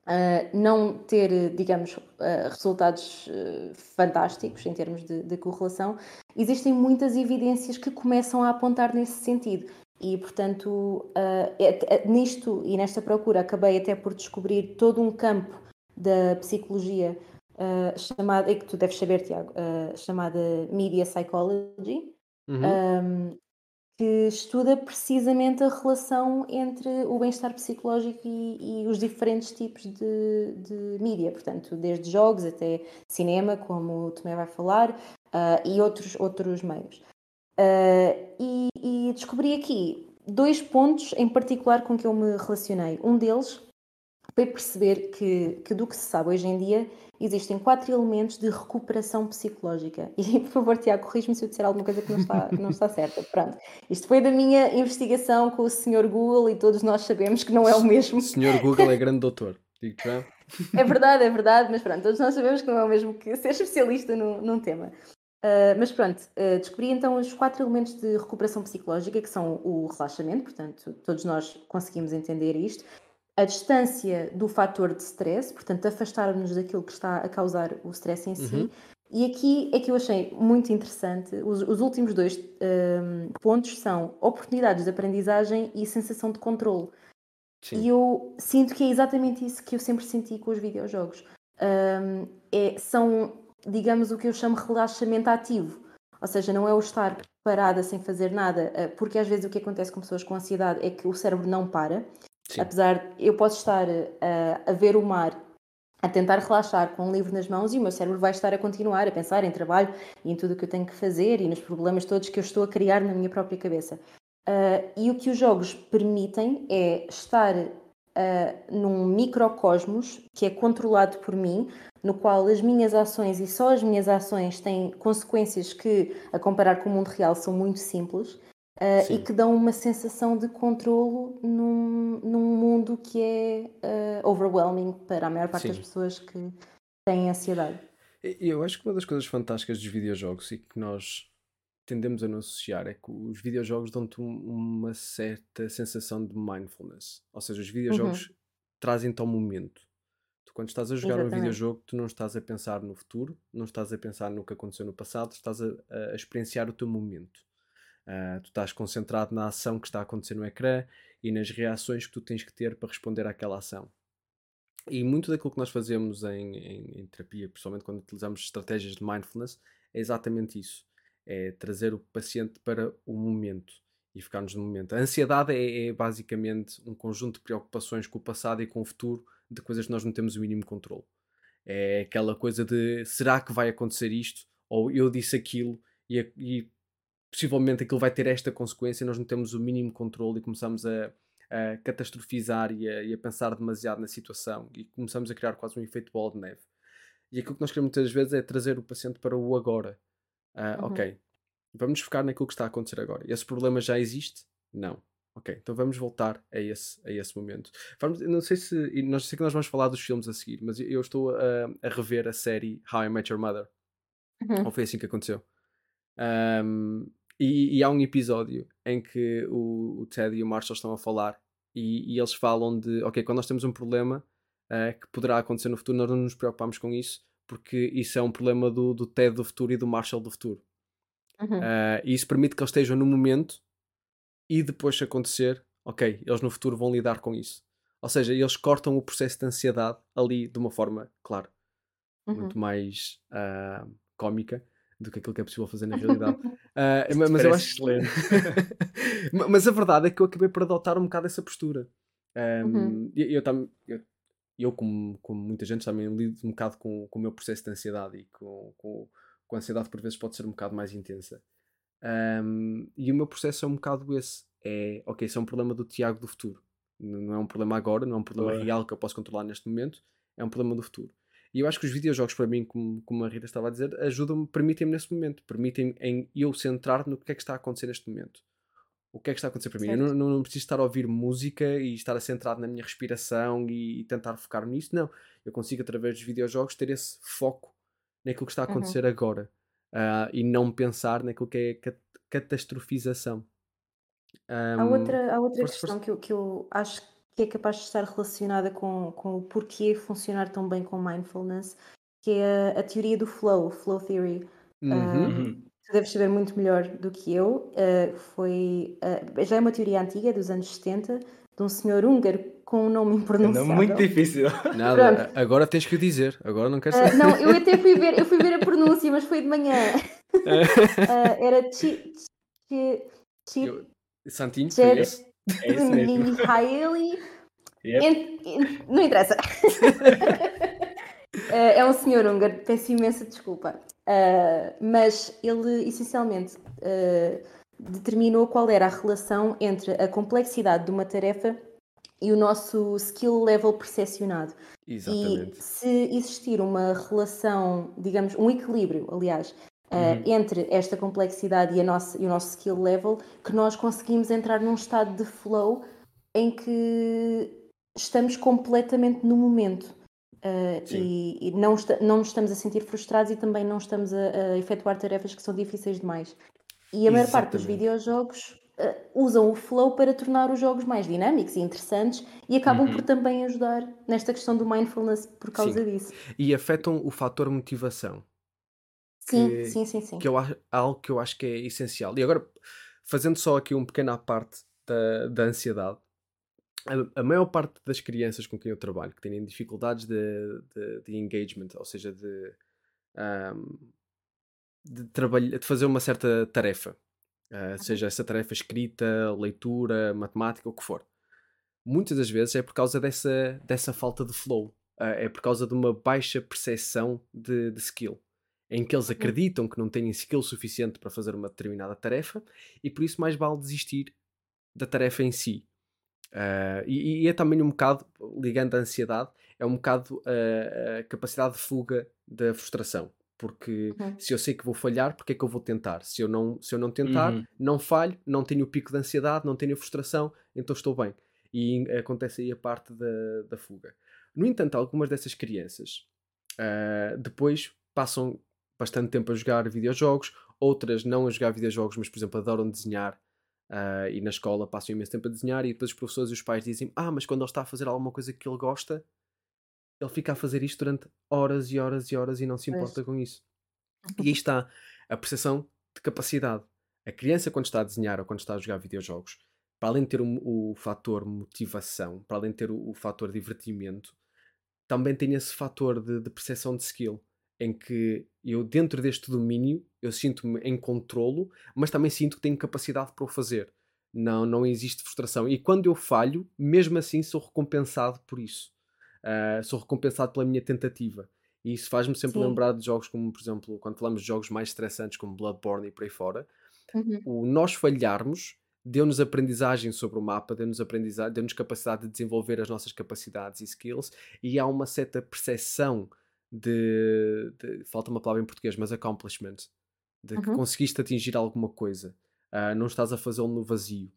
Uh, não ter, digamos, uh, resultados uh, fantásticos em termos de, de, correlação, existem muitas evidências que começam a apontar nesse sentido. E, portanto, é, é, nisto e nesta procura acabei até por descobrir todo um campo da psicologia chamada, e que tu deves saber, Tiago, chamada Media Psychology, uhum. um, que estuda precisamente a relação entre o bem-estar psicológico e, e, os diferentes tipos de, de mídia, portanto, desde jogos até cinema, como o Tomé vai falar, uh, e outros, outros meios. Uh, e, e, descobri aqui dois pontos em particular com que eu me relacionei. Um deles foi perceber que, que do que se sabe hoje em dia existem quatro elementos de recuperação psicológica. E, por favor, Tiago, corrige-me se eu disser alguma coisa que não está, não está certa. Pronto. Isto foi da minha investigação com o Sr. Google e todos nós sabemos que não é o mesmo. O Sr. Google é grande doutor. Digo já. É verdade, é verdade, mas pronto, todos nós sabemos que não é o mesmo que ser especialista no, num tema. Uh, mas pronto, uh, descobri então os quatro elementos de recuperação psicológica, que são o relaxamento, portanto, todos nós conseguimos entender isto, a distância do fator de stress, portanto, afastar-nos daquilo que está a causar o stress em si. Uhum. E aqui é que eu achei muito interessante. Os, os últimos dois um, pontos são oportunidades de aprendizagem e sensação de controle. Sim. E eu sinto que é exatamente isso que eu sempre senti com os videojogos. Um, é, são, digamos, o que eu chamo relaxamento ativo. Ou seja, não é o estar parada sem fazer nada, eh, porque às vezes o que acontece com pessoas com ansiedade é que o cérebro não para Sim. Apesar, eu posso estar a, a ver o mar, a tentar relaxar com um livro nas mãos e o meu cérebro vai estar a continuar a pensar em trabalho e em tudo o que eu tenho que fazer e nos problemas todos que eu estou a criar na minha própria cabeça. Uh, e o que os jogos permitem é estar uh, num microcosmos que é controlado por mim, no qual as minhas ações e só as minhas ações têm consequências que, a comparar com o mundo real, são muito simples uh, e que dão uma sensação de controlo num, num mundo que é uh, overwhelming para a maior parte Sim. das pessoas que têm ansiedade. Eu acho que uma das coisas fantásticas dos videojogos e que nós tendemos a não associar é que os videojogos dão-te uma certa sensação de mindfulness. Ou seja, os videojogos uhum. trazem-te ao momento. Tu, quando estás a jogar Exatamente. um videojogo, tu não estás a pensar no futuro, não estás a pensar no que aconteceu no passado, estás a, a experienciar o teu momento. Uh, tu estás concentrado na ação que está a acontecer no ecrã e nas reações que tu tens que ter para responder àquela ação. E muito daquilo que nós fazemos em, em, em terapia, principalmente quando utilizamos estratégias de mindfulness, é exatamente isso. É trazer o paciente para o momento e ficarmos no momento. A ansiedade é, é, basicamente um conjunto de preocupações com o passado e com o futuro de coisas que nós não temos o mínimo controle. É aquela coisa de será que vai acontecer isto? Ou eu disse aquilo e, e possivelmente aquilo vai ter esta consequência, nós não temos o mínimo controle e começamos a, a catastrofizar e a, e a, pensar demasiado na situação e começamos a criar quase um efeito bola de neve. E aquilo que nós queremos muitas vezes é trazer o paciente para o agora. Uh, uhum. Ok, vamos focar naquilo que está a acontecer agora. Esse problema já existe? Não. Ok, então vamos voltar a esse, a esse momento. Vamos, não sei se. Não sei que nós vamos falar dos filmes a seguir, mas eu estou a, a rever a série How I Met Your Mother. Uhum. Ou foi assim que aconteceu? Um, e, e, há um episódio em que o, o, Ted e o Marshall estão a falar e, e eles falam de, ok, quando nós temos um problema uh, que poderá acontecer no futuro, nós não nos preocupamos com isso porque isso é um problema do, do Ted do futuro e do Marshall do futuro. Uhum. Uh, e isso permite que eles estejam no momento e depois se acontecer, ok, eles no futuro vão lidar com isso. Ou seja, eles cortam o processo de ansiedade ali de uma forma, claro, uhum. muito mais uh, cómica do que aquilo que é possível fazer na realidade. Uh, mas eu acho excelente. mas a verdade é que eu acabei por adotar um bocado essa postura. Um, uhum. eu, eu, eu, eu, como, como muita gente, também lido um bocado com, com o meu processo de ansiedade e com, com, com a ansiedade por vezes pode ser um bocado mais intensa. Um, e o meu processo é um bocado esse. É, ok, isso é um problema do Tiago do futuro. Não é um problema agora, não é um problema real que eu posso controlar neste momento, é um problema do futuro. E eu acho que os videojogos, para mim, como, como a Rita estava a dizer, ajudam-me, permitem-me nesse momento, permitem-me em eu centrar no que é que está a acontecer neste momento. O que é que está a acontecer para mim? Eu não, não, preciso estar a ouvir música e estar a centrado na minha respiração e, e, tentar focar nisso, não. Eu consigo, através dos videojogos, ter esse foco naquilo que está a uhum. acontecer uhum. agora uh, e não pensar naquilo que é cat catastrofização. Um, há outra, há outra força, questão força. Que, eu, que eu acho que é capaz de estar relacionada com, com o porquê funcionar tão bem com mindfulness, que é a, a teoria do flow, flow theory. Uhum. Uh, tu deves saber muito melhor do que eu. Uh, foi, uh, já é uma teoria antiga, dos anos 70, de um senhor húngaro com um nome impronunciável. Não, muito difícil. Nada, agora tens que o dizer, agora não quero saber. Uh, não, eu até fui ver, eu fui ver a pronúncia, mas foi de manhã. uh, era Chi... chi, chi Santinho? É isso mesmo. Yep. Não interessa. uh, é um senhor húngaro, peço imensa desculpa. mas ele essencialmente determinou qual era a relação entre a complexidade de uma tarefa e o nosso skill level percepcionado. Exatamente. E se existir uma relação, digamos, um equilíbrio, aliás, uh, uhum. entre esta complexidade e, a nossa, e o nosso skill level, que nós conseguimos entrar num estado de flow em que estamos completamente no momento. Uh, e, e não, não nos estamos a sentir frustrados e também não estamos a, a efetuar tarefas que são difíceis demais. E a maior parte dos videojogos uh, usam o flow para tornar os jogos mais dinâmicos e interessantes e acabam uhum. por também ajudar nesta questão do mindfulness por causa sim. disso. E afetam o fator motivação. Sim, que, sim, sim, sim. Que eu, algo que eu acho que é essencial. E agora, fazendo só aqui um pequeno à parte da, da ansiedade, a, a, maior parte das crianças com quem eu trabalho que têm dificuldades de, de, de engagement, ou seja, de, um, de, trabalhar, de fazer uma certa tarefa, uh, seja essa tarefa escrita, leitura, matemática, o que for. Muitas das vezes é por causa dessa, dessa falta de flow, uh, é por causa de uma baixa percepção de, de skill, em que eles acreditam que não têm skill suficiente para fazer uma determinada tarefa e por isso mais vale desistir da tarefa em si. Uh, e, e, é também um bocado, ligando à ansiedade, é um bocado a capacidade de fuga da frustração porque uhum. se eu sei que vou falhar, porque é que eu vou tentar? Se eu não, se eu não tentar, uhum. não falho, não tenho o pico de ansiedade, não tenho a frustração, então estou bem. E acontece aí a parte da, da fuga. No entanto, algumas dessas crianças uh, depois passam bastante tempo a jogar videojogos, outras não a jogar videojogos, mas por exemplo adoram desenhar. Uh, e na escola passam imenso tempo a desenhar e depois os professores e os pais dizem ah, mas quando ele está a fazer alguma coisa que ele gosta ele fica a fazer isto durante horas e horas e horas e não se importa com isso. E aí está a percepção de capacidade. A criança, quando está a desenhar ou quando está a jogar videojogos, para além de ter o, o fator motivação, para além de ter o, o fator divertimento, também tem esse fator de, de percepção de skill, em que eu, dentro deste domínio, eu sinto-me em controlo, mas também sinto que tenho capacidade para o fazer. Não, não existe frustração. E quando eu falho, mesmo assim sou recompensado por isso uh, sou recompensado pela minha tentativa. E isso faz-me sempre Sim. lembrar de jogos como, por exemplo, quando falamos de jogos mais estressantes como Bloodborne e por aí fora, uhum. o nós falharmos deu-nos aprendizagem sobre o mapa, deu-nos aprendizagem, deu-nos capacidade de desenvolver as nossas capacidades e skills, e há uma certa percepção de, de falta uma palavra em português, mas accomplishment, de uhum. que conseguiste atingir alguma coisa, uh, não estás a fazê-lo no vazio.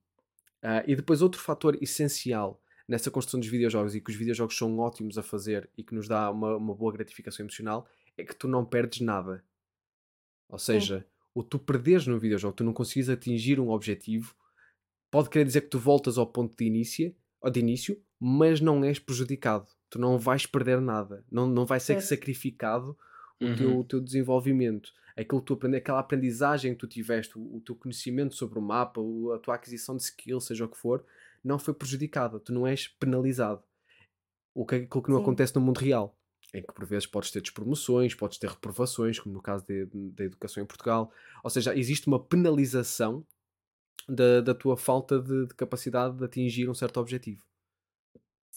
Uh, e depois outro fator essencial nessa construção dos videojogos e que os videojogos são ótimos a fazer e que nos dá uma, uma boa gratificação emocional, é que tu não perdes nada. Ou seja, Sim. o tu perderes no videojogo, tu não consegues atingir um objetivo, pode querer dizer que tu voltas ao ponto de início, de início mas não és prejudicado. Tu não vais perder nada. Não, não vai ser é. sacrificado o, uhum. teu, o teu desenvolvimento. Aquilo que tu aprende, aquela aprendizagem que tu tiveste, o, o teu conhecimento sobre o mapa, a tua aquisição de skills, seja o que for, não foi prejudicada, tu não és penalizado. O que, aquilo que não Sim. acontece no mundo real. em que por vezes podes ter despromoções, podes ter reprovações, como no caso da educação em Portugal. Ou seja, existe uma penalização da, da tua falta de, de capacidade de atingir um certo objetivo.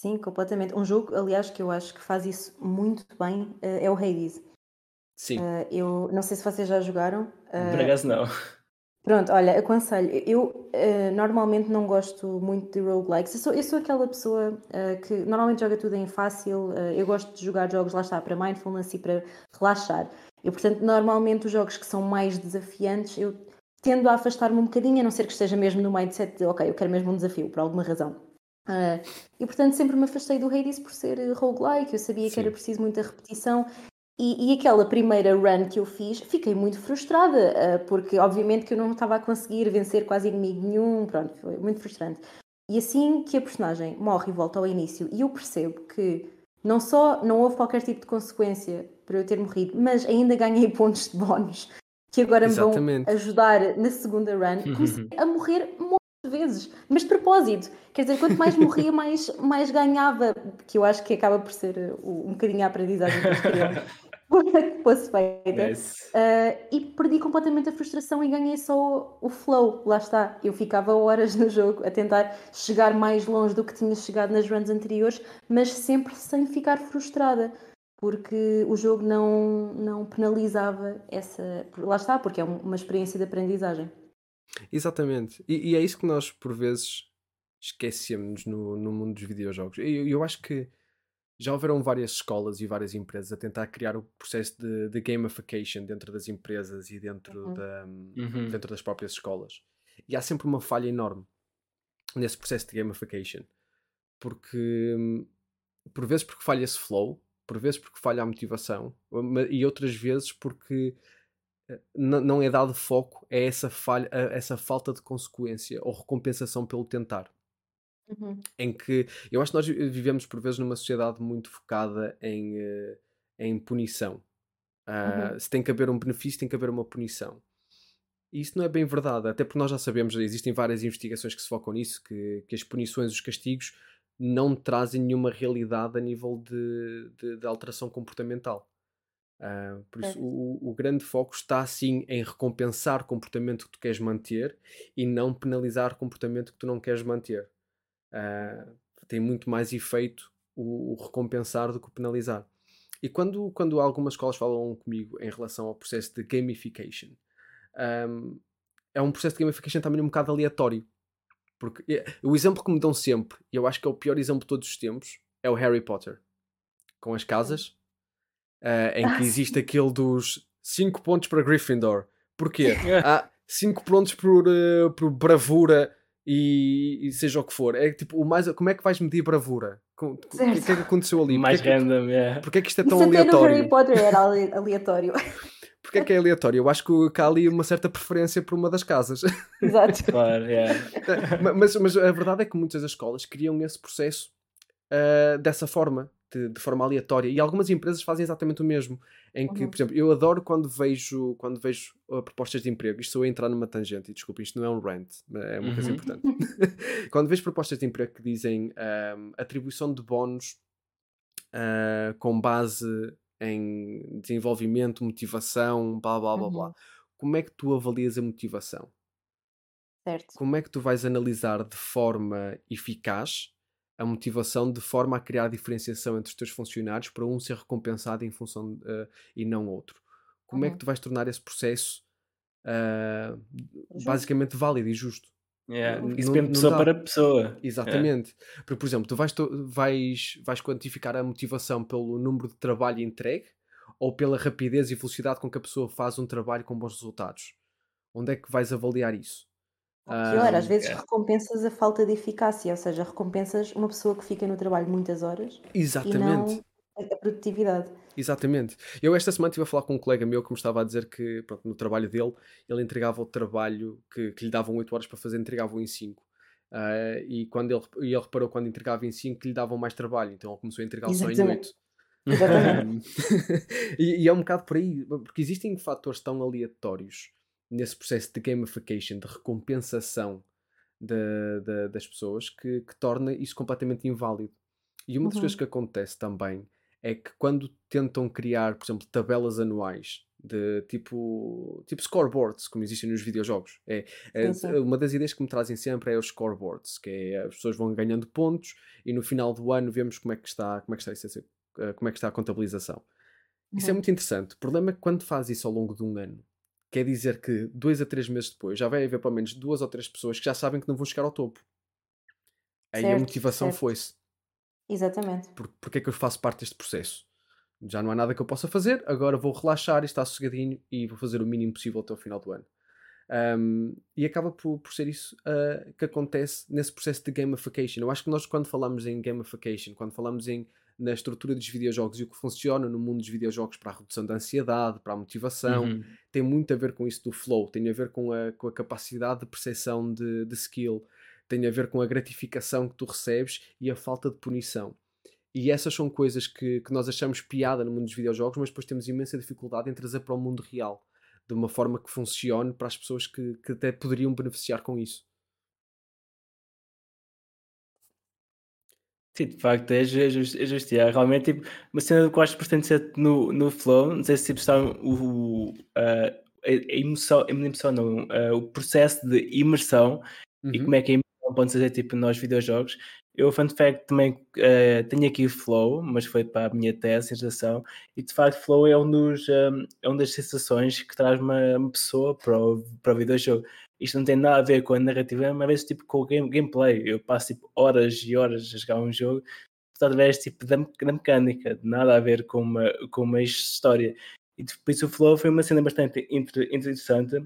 Sim, completamente. Um jogo, aliás, que eu acho que faz isso muito bem eh, é o Hades. Sim. Uh, eu não sei se vocês já jogaram. Uh, Por acaso não. Pronto, olha, aconselho. Eu uh, normalmente não gosto muito de roguelikes. Eu sou, eu sou aquela pessoa que normalmente joga tudo em fácil. eu gosto de jogar jogos, lá está, para mindfulness e para relaxar. E portanto, normalmente os jogos que são mais desafiantes, eu tendo a afastar-me um bocadinho, a não ser que esteja mesmo no mindset de, ok, eu quero mesmo um desafio, por alguma razão. Uh, e portanto sempre me afastei do Hades por ser roguelike, eu sabia Sim. que era preciso muita repetição e, e, aquela primeira run que eu fiz, fiquei muito frustrada, uh, porque obviamente que eu não estava a conseguir vencer quase inimigo nenhum, pronto, foi muito frustrante. E assim que a personagem morre e volta ao início, e eu percebo que não só não houve qualquer tipo de consequência por eu ter morrido, mas ainda ganhei pontos de bónus que agora Exatamente. me vão ajudar na segunda run, comecei a morrer de vezes, mas de propósito. Quer dizer, quanto mais morria, mais, mais ganhava, que eu acho que acaba por ser uh, um bocadinho a aprendizagem que eles queriam que fosse feita. Uh, e perdi completamente a frustração e ganhei só o flow. Lá está. Eu ficava horas no jogo a tentar chegar mais longe do que tinha chegado nas runs anteriores, mas sempre sem ficar frustrada porque o jogo não, não penalizava essa. Lá está, porque é uma experiência de aprendizagem. Exatamente. E, e é isso que nós, por vezes, esquecemos no, no mundo dos videojogos. Eu, eu acho que já houveram várias escolas e várias empresas a tentar criar o processo de, de gamification dentro das empresas e dentro, uhum. Da, uhum. dentro das próprias escolas. E há sempre uma falha enorme nesse processo de gamification. Porque, por vezes, porque falha esse flow, por vezes porque falha a motivação e outras vezes porque não é dado foco a essa, falha, a essa falta de consequência ou recompensação pelo tentar. Uhum. Em que eu acho que nós vivemos por vezes numa sociedade muito focada em, uh, em punição. Uh, uhum. Se tem que haver um benefício, tem que haver uma punição. E isso não é bem verdade, até porque nós já sabemos, existem várias investigações que se focam nisso, que, que as punições, os castigos, não trazem nenhuma realidade a nível de, de, de alteração comportamental. Uh, por isso, é. o, o, grande foco está assim em recompensar o comportamento que tu queres manter e não penalizar comportamento que tu não queres manter. Uh, tem muito mais efeito o, o, recompensar do que o penalizar. E quando, quando algumas escolas falam comigo em relação ao processo de gamification, um, é um processo de gamification também um bocado aleatório. Porque é, o exemplo que me dão sempre, e eu acho que é o pior exemplo de todos os tempos, é o Harry Potter. Com as casas, uh, em que existe aquele dos 5 pontos para Gryffindor. Porquê? Há 5 pontos por, uh, por bravura e, e, seja o que for. É tipo, o mais, como é que vais medir bravura? O que, que, é que aconteceu ali? Mais porquê random, é. Yeah. Porquê é que isto é tão Isso aleatório? Até no Harry Potter era aleatório. Porquê é que é aleatório? Eu acho que há ali uma certa preferência por uma das casas. Exato. claro, yeah. mas, mas a verdade é que muitas das escolas criam esse processo uh, dessa forma, de, de, forma aleatória. E algumas empresas fazem exatamente o mesmo. Em que, uhum. por exemplo, eu adoro quando vejo, quando vejo uh, propostas de emprego. Isto estou a entrar numa tangente, e desculpa, isto não é um rant, é uma uhum. coisa importante. quando vejo propostas de emprego que dizem um, atribuição de bónus uh, com base em desenvolvimento, motivação, blá blá blá uhum. blá. Como é que tu avalias a motivação? Certo. Como é que tu vais analisar de forma eficaz a motivação de forma a criar diferenciação entre os teus funcionários para um ser recompensado em função uh, e não outro? Como uhum. é que uhum. tu vais tornar esse processo uh, basicamente válido e justo? Yeah, isso depende de pessoa para pessoa. Exatamente. Yeah. Porque, por exemplo, tu vais, vais, vais quantificar a motivação pelo número de trabalho entregue ou pela rapidez e velocidade com que a pessoa faz um trabalho com bons resultados. Onde é que vais avaliar isso? Pior, às vezes recompensas a falta de eficácia, ou seja, recompensas uma pessoa que fica no trabalho muitas horas Exatamente. e não a produtividade. Exatamente. Eu esta semana estive a falar com um colega meu que me estava a dizer que pronto, no trabalho dele ele entregava o trabalho que, que lhe davam 8 horas para fazer, entregava em 5. Uh, ah, e quando ele, e ele reparou quando entregava em 5 que lhe davam mais trabalho, então ele começou a entregar só em 8. e, e, é um bocado por aí, porque existem fatores tão aleatórios nesse processo de gamification, de recompensação de, de, das pessoas, que, que torna isso completamente inválido. E uma das uhum. coisas que acontece também é que quando tentam criar, por exemplo, tabelas anuais de tipo, tipo scoreboards, como existem nos videojogos. É, é uma das ideias que me trazem sempre é os scoreboards, que é as pessoas vão ganhando pontos e no final do ano vemos como é que está, como é que está, eh, como é que está a contabilização. Isso é Uhum. muito interessante. O problema é que quando faz isso ao longo de um ano, quer dizer que dois a três meses depois já vai haver pelo menos duas ou três pessoas que já sabem que não vão chegar ao topo. Aí a Certo, motivação certo. foi-se. Exatamente. Por, porque é que eu faço parte deste processo? Já não há nada que eu possa fazer, agora vou relaxar e estar sossegadinho e vou fazer o mínimo possível até o final do ano. Um, e acaba por, por ser isso uh, que acontece nesse processo de gamification. Eu acho que nós, quando falamos em gamification, quando falamos em, na estrutura dos videojogos e o que funciona no mundo dos videojogos para a redução da ansiedade, para a motivação, Uhum. tem muito a ver com isso do flow, tem a ver com a, com a capacidade de percepção de, de skill, tem a ver com a gratificação que tu recebes e a falta de punição. E essas são coisas que, que nós achamos piada no mundo dos videojogos, mas depois temos imensa dificuldade em trazer para o mundo real, de uma forma que funcione para as pessoas que, que até poderiam beneficiar com isso. Sim, de facto, é ju- é justo. É. Realmente, tipo, uma cena que eu acho bastante certo no, no Flow, não sei se tipo, está o, a, emoção, a emoção não, o processo de imersão e Uhum. como é que a imersão pode fazer tipo, nos videojogos. Eu, fun fact, também eh, tenho aqui o Flow, mas foi para a minha tese, sensação, e de facto, Flow é um dos, um, é uma das sensações que traz uma, uma pessoa para o, para o videojogo. Isto não tem nada a ver com a narrativa, mas às vezes tipo, com o game, gameplay. Eu passo tipo, horas e horas a jogar um jogo através tipo, da, da mecânica, nada a ver com uma, com uma história. E por isso o Flow foi uma cena bastante inter- interessante,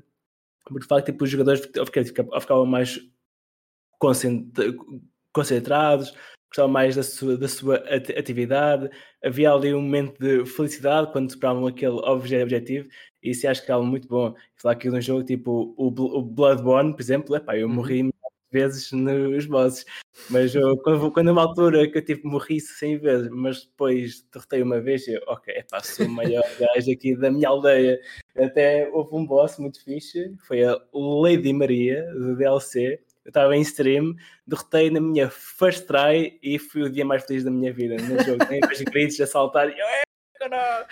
porque de facto tipo, os jogadores ficavam, ficavam mais concentra- concentrados, gostavam mais da sua, da sua ati- atividade, havia ali um momento de felicidade quando superavam aquele obje- objetivo, e isso acho que é algo muito bom. Falar aqui de um jogo tipo o, o Bloodborne, por exemplo, epá, eu Uhum. morri de vezes nos bosses, mas eu, quando, quando uma altura que eu tipo, morri 100 vezes, mas depois derrotei uma vez, eu, ok, epá, sou o maior gajo aqui da minha aldeia. Até houve um boss muito fixe, foi a Lady Maria, do DLC. Eu estava em stream, derrotei na minha first try e fui o dia mais feliz da minha vida no jogo. Nem vejo gritos a saltar e eu, é, caralho,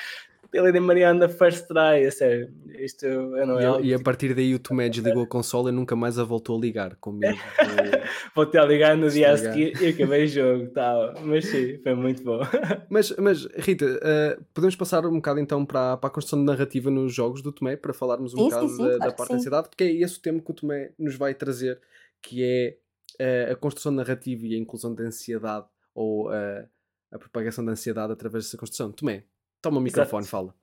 a Lady Maria na first try, a sério. Isto eu não E, é algo e a partir daí o Tomé desligou a consola e nunca mais a voltou a ligar, com medo de... vou ter a ligar no dia a seguir e acabei o jogo. Tal. Mas sim, foi muito bom. Mas, mas Rita, eh, podemos passar um bocado então para, para a construção de narrativa nos jogos do Tomé, para falarmos um Sim, sim, bocado sim, da, claro da parte sim. da ansiedade, porque é esse o tema que o Tomé nos vai trazer, que é eh, a construção narrativa e a inclusão da ansiedade, ou eh, a propagação da ansiedade através dessa construção. Tomé, toma o microfone, Exato. fala.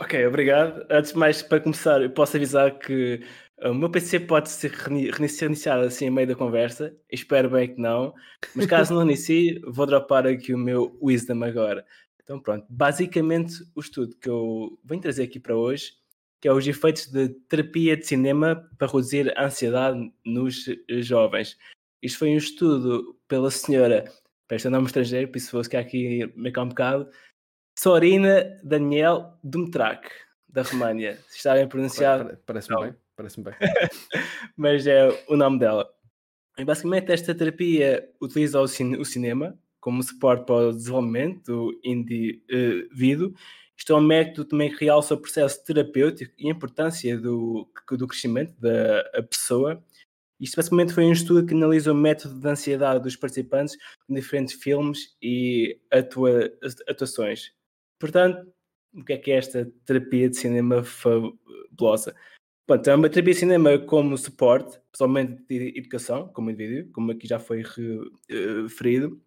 Ok, obrigado. Antes de mais, para começar, eu posso avisar que uh, o meu PC pode ser reini- reinici- reiniciado assim a meio da conversa. Espero bem que não. Mas caso não inicie, vou dropar aqui o meu Wisdom agora. Então pronto, basicamente o estudo que eu venho trazer aqui para hoje, que é os efeitos de terapia de cinema para reduzir a ansiedade nos eh, jovens. Isto foi um estudo pela senhora, para este é nome estrangeiro, por isso vou ficar aqui meio um bocado, Sorina Daniel Dumitrak, da România. Se está bem pronunciado, pa- Parece-me bem, parece-me bem. mas é o nome dela. E basicamente, esta terapia utiliza o, cin- o cinema como suporte para o desenvolvimento do indivíduo. Isto é um método também que realça o processo terapêutico e a importância do, do crescimento da pessoa. Isto basicamente foi um estudo que analisa o método de ansiedade dos participantes em diferentes filmes e atua- atuações. Portanto, o que é que é esta terapia de cinema fabulosa? Pronto, é uma terapia de cinema como suporte, pessoalmente de educação, como indivíduo, como aqui já foi eh, referido.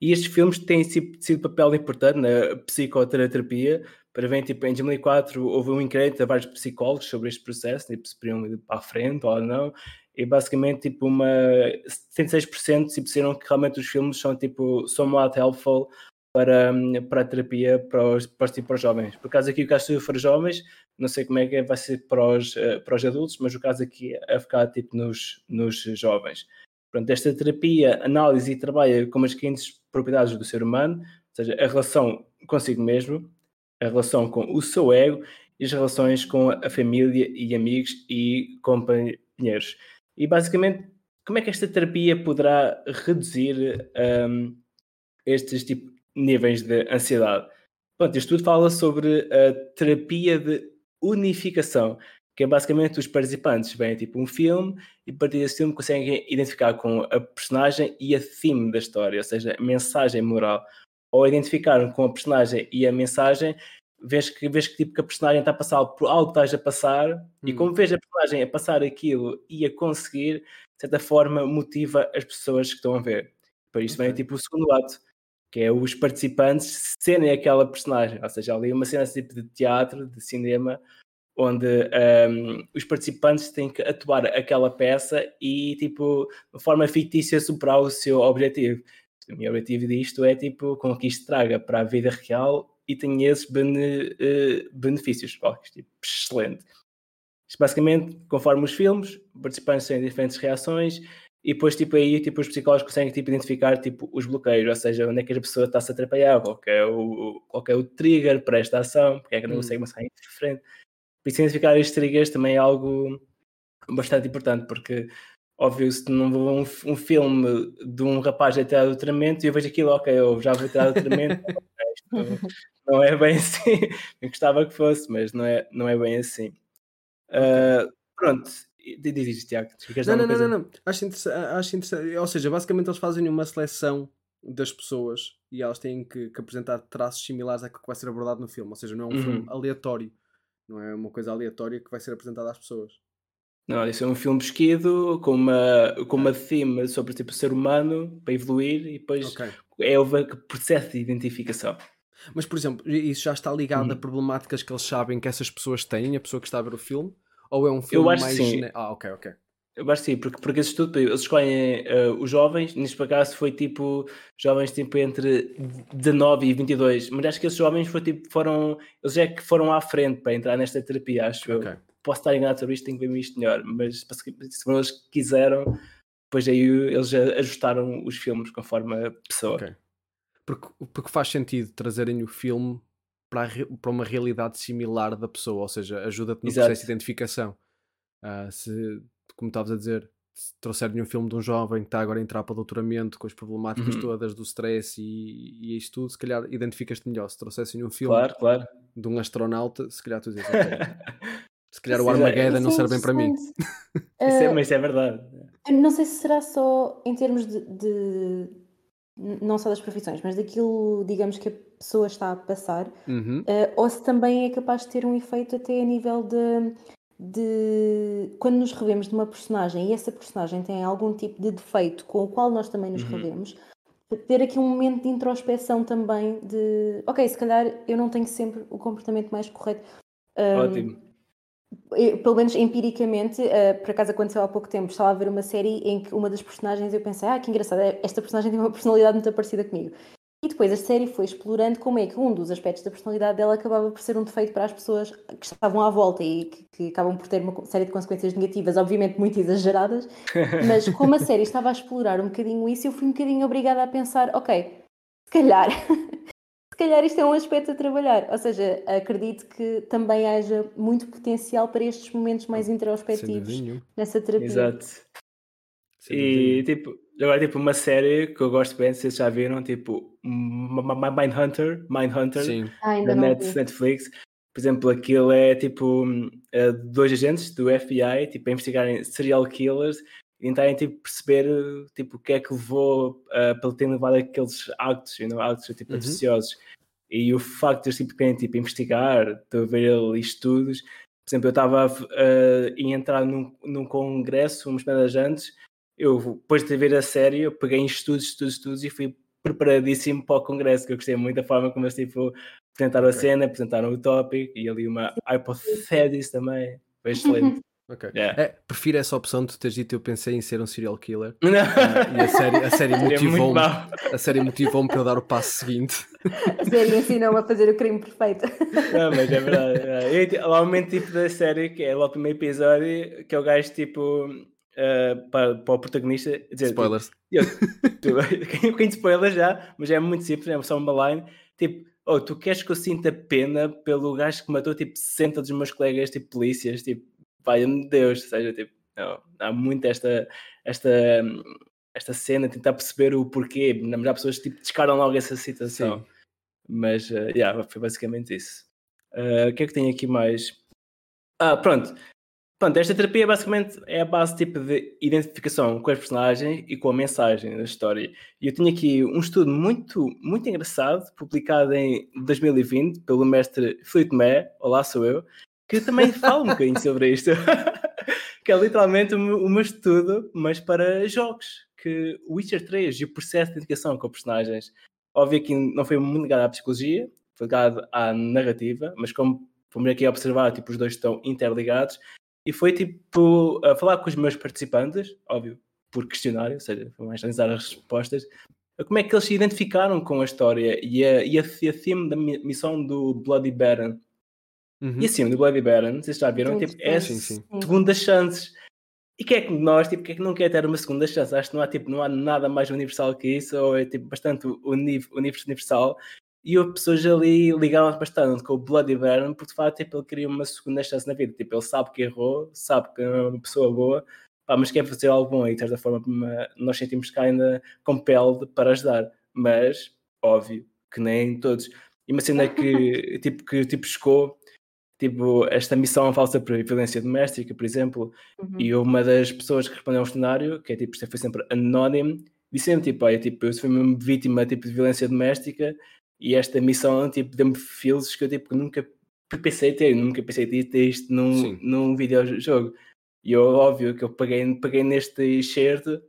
E estes filmes têm sido, papel importante na psicoterapia. Para ver, tipo, em 2004 houve um inquérito a vários psicólogos sobre este processo, tipo, se podiam ir para a frente ou não. E basicamente, tipo, uma 76% tipo, disseram que realmente os filmes são, tipo, somewhat helpful para, hum, para a terapia para os, para, tipo, para os jovens. Por acaso aqui o caso for jovens, não sei como é que vai ser para os, eh, para os adultos, mas o caso aqui é ficar tipo nos, nos jovens. Pronto, esta terapia analisa e trabalha com as seguintes propriedades do ser humano, ou seja, a relação consigo mesmo, a relação com o seu ego e as relações com a família e amigos e companheiros. E basicamente, como é que esta terapia poderá reduzir hum, estes tipo níveis de ansiedade. Pronto, isto tudo fala sobre a terapia de unificação, que é basicamente os participantes veem tipo um filme e a partir desse filme conseguem identificar com a personagem e a theme da história, ou seja, a mensagem moral. Ou identificar com a personagem e a mensagem, vês que, vês que tipo que a personagem está a passar por algo que estás a passar hum. e como vês a personagem a passar aquilo e a conseguir, de certa forma, motiva as pessoas que estão a ver. Por isso okay. vem tipo o segundo ato, que é os participantes serem aquela personagem, ou seja, ali uma cena tipo de teatro, de cinema, onde um, os participantes têm que atuar aquela peça e, tipo, de forma fictícia, superar o seu objetivo. O meu objetivo disto é, tipo, com que isto traga para a vida real e tenha esses bene, uh, benefícios. Oh, tipo, excelente. Isto, basicamente, conforme os filmes, participantes têm diferentes reações e depois, tipo, aí, tipo, os psicólogos conseguem, tipo, identificar, tipo, os bloqueios, ou seja, onde é que a pessoa está-se a atrapalhar, qual é, o, qual é o trigger para esta ação, porque é que não hum. consegue uma sair diferente por isso, identificar estes triggers também é algo bastante importante, porque óbvio, se não vou um, um filme de um rapaz a tirar do doutoramento e eu vejo aquilo, ok, eu já vou tirar do doutoramento, não é bem assim. Eu gostava que fosse, mas não é, não é bem assim. Uh, pronto, diz isto, Tiago. Não, não, não, não, não, Acho, interessante, acho interessante. Ou seja, basicamente eles fazem uma seleção das pessoas e elas têm que, que apresentar traços similares àquilo que vai ser abordado no filme. Ou seja, não é um uhum. filme aleatório não é uma coisa aleatória que vai ser apresentada às pessoas. Não, isso é um filme pesquido com uma, com uma theme sobre tipo ser humano para evoluir e depois okay. é o processo de identificação. Mas, por exemplo, isso já está ligado uhum. a problemáticas que eles sabem que essas pessoas têm, a pessoa que está a ver o filme? Ou é um filme mais. Sim. Ah, ok, ok. Eu acho que sim, porque, porque esse estudo, eles escolhem uh, os jovens, neste acaso foi tipo, jovens tipo entre 19 e 22, mas acho que esses jovens foi, tipo, foram, eles é que foram à frente para entrar nesta terapia, acho okay. eu. Posso estar enganado sobre isto, tenho que ver isto melhor, mas se eles quiseram, depois aí eles ajustaram os filmes conforme a pessoa. Okay. Porque, porque faz sentido trazerem o filme para, para uma realidade similar da pessoa, ou seja, ajuda-te no Exato. processo de identificação. Uh, se como estavas a dizer, se trouxerem um filme de um jovem que está agora a entrar para o doutoramento com as problemáticas uhum. todas do stress e, e isto tudo, se calhar identificas-te melhor. Se trouxessem um filme claro, claro. de um astronauta, se calhar tu dizes, okay, se calhar o Armageddon não serve bem para mim. isso é, mas isso é verdade. Não sei se será só em termos de, de, não só das profissões, mas daquilo, digamos, que a pessoa está a passar, uhum. uh, ou se também é capaz de ter um efeito até a nível de de quando nos revemos de uma personagem e essa personagem tem algum tipo de defeito com o qual nós também nos uhum. revemos, ter aqui um momento de introspeção também de ok, se calhar eu não tenho sempre o comportamento mais correto. Um, Ótimo. Eu, pelo menos empiricamente, uh, por acaso aconteceu há pouco tempo, estava a ver uma série em que uma das personagens eu pensei, ah, que engraçado, esta personagem tem uma personalidade muito parecida comigo. E depois a série foi explorando como é que um dos aspectos da personalidade dela acabava por ser um defeito para as pessoas que estavam à volta e que, que acabam por ter uma série de consequências negativas, obviamente muito exageradas, mas como a série estava a explorar um bocadinho isso, eu fui um bocadinho obrigada a pensar, ok, se calhar, se calhar isto é um aspecto a trabalhar. Ou seja, acredito que também haja muito potencial para estes momentos mais introspectivos nessa terapia. Exato. E tipo, Agora, tipo, uma série que eu gosto bem, vocês já viram, tipo, Mindhunter, Mindhunter, Sim. Ah, da Net, Netflix. Por exemplo, aquilo é tipo é, dois agentes do FBI, tipo, a investigarem serial killers e tentarem tipo, perceber tipo, o que é que levou uh, para ter levado aqueles actos, you know, actos tipo, uhum. deliciosos. E o facto de eles tipo, querem tipo, investigar, a ver ali estudos. Por exemplo, eu estava uh, em entrar num, num congresso uns meses antes eu, depois de ver a série, eu peguei em estudos, estudos, estudos e fui preparadíssimo para o congresso, que eu gostei muito da forma como eles tipo, apresentaram okay. a cena, apresentaram o tópico e ali uma hypothesis também. Foi excelente. Ok. Yeah. É, prefiro essa opção de teres dito eu pensei em ser um serial killer. Uh, e a série, a série motivou-me a série motivou-me para eu dar o passo seguinte. A série ensinou-me a fazer o crime perfeito. Não, mas é verdade. É. Lá o momento tipo da série, que é lá o primeiro episódio, que é o gajo tipo uh, para, para, o protagonista. Dizer, Spoilers. Tipo, quem spoilers já, mas é muito simples, é só uma line. Tipo, oh, tu queres que eu sinta pena pelo gajo que matou tipo 60 dos meus colegas, tipo polícias, tipo, vai-me Deus, ou seja, tipo, não, há muito esta, esta, esta cena, tentar perceber o porquê. Mas há pessoas que tipo, descaram logo essa situação. Sim. Mas, uh, yeah, foi basicamente isso. Uh, o que é que tem aqui mais? Ah, pronto. Pronto, esta terapia basicamente é a base tipo de identificação com as personagens e com a mensagem da história. E eu tinha aqui um estudo muito, muito engraçado, publicado em 2020 pelo mestre Felipe Mé, olá sou eu, que também fala um bocadinho sobre isto. que é literalmente o meu, o meu estudo, mas para jogos. Que Witcher 3 e o processo de identificação com personagens, óbvio que não foi muito ligado à psicologia, foi ligado à narrativa, mas como fomos aqui observar, tipo, os dois estão interligados, e foi tipo a falar com os meus participantes, óbvio, por questionário, ou seja, foi mais analisar as respostas, como é que eles se identificaram com a história e a, e a, a theme da missão do Bloody Baron. Uhum. E assim, do Bloody Baron, vocês já viram, sim, tipo, é sim, sim. segundas chances. E que é que nós, tipo, que é que não quer ter uma segunda chance? Acho que não há, tipo, não há nada mais universal que isso, ou é tipo bastante universal e houve pessoas ali ligaram bastante com o Bloody Baron porque de facto tipo, ele queria uma segunda chance na vida. Tipo, ele sabe que errou, sabe que é uma pessoa boa, pá, mas quer fazer algo bom e de certa forma nós sentimos que ainda compelled para ajudar. Mas, óbvio, que nem todos. E uma cena que tipo, que tipo chegou, tipo, esta missão falsa por violência doméstica, por exemplo, uhum. e uma das pessoas que respondeu ao questionário, que é tipo, foi sempre anónimo, disse-me tipo, olha, tipo, eu fui uma vítima tipo, de violência doméstica e esta missão tipo, deu-me feels que eu tipo, nunca pensei ter, nunca pensei ter isto num, num videojogo. E eu, óbvio que eu paguei, paguei neste excerto,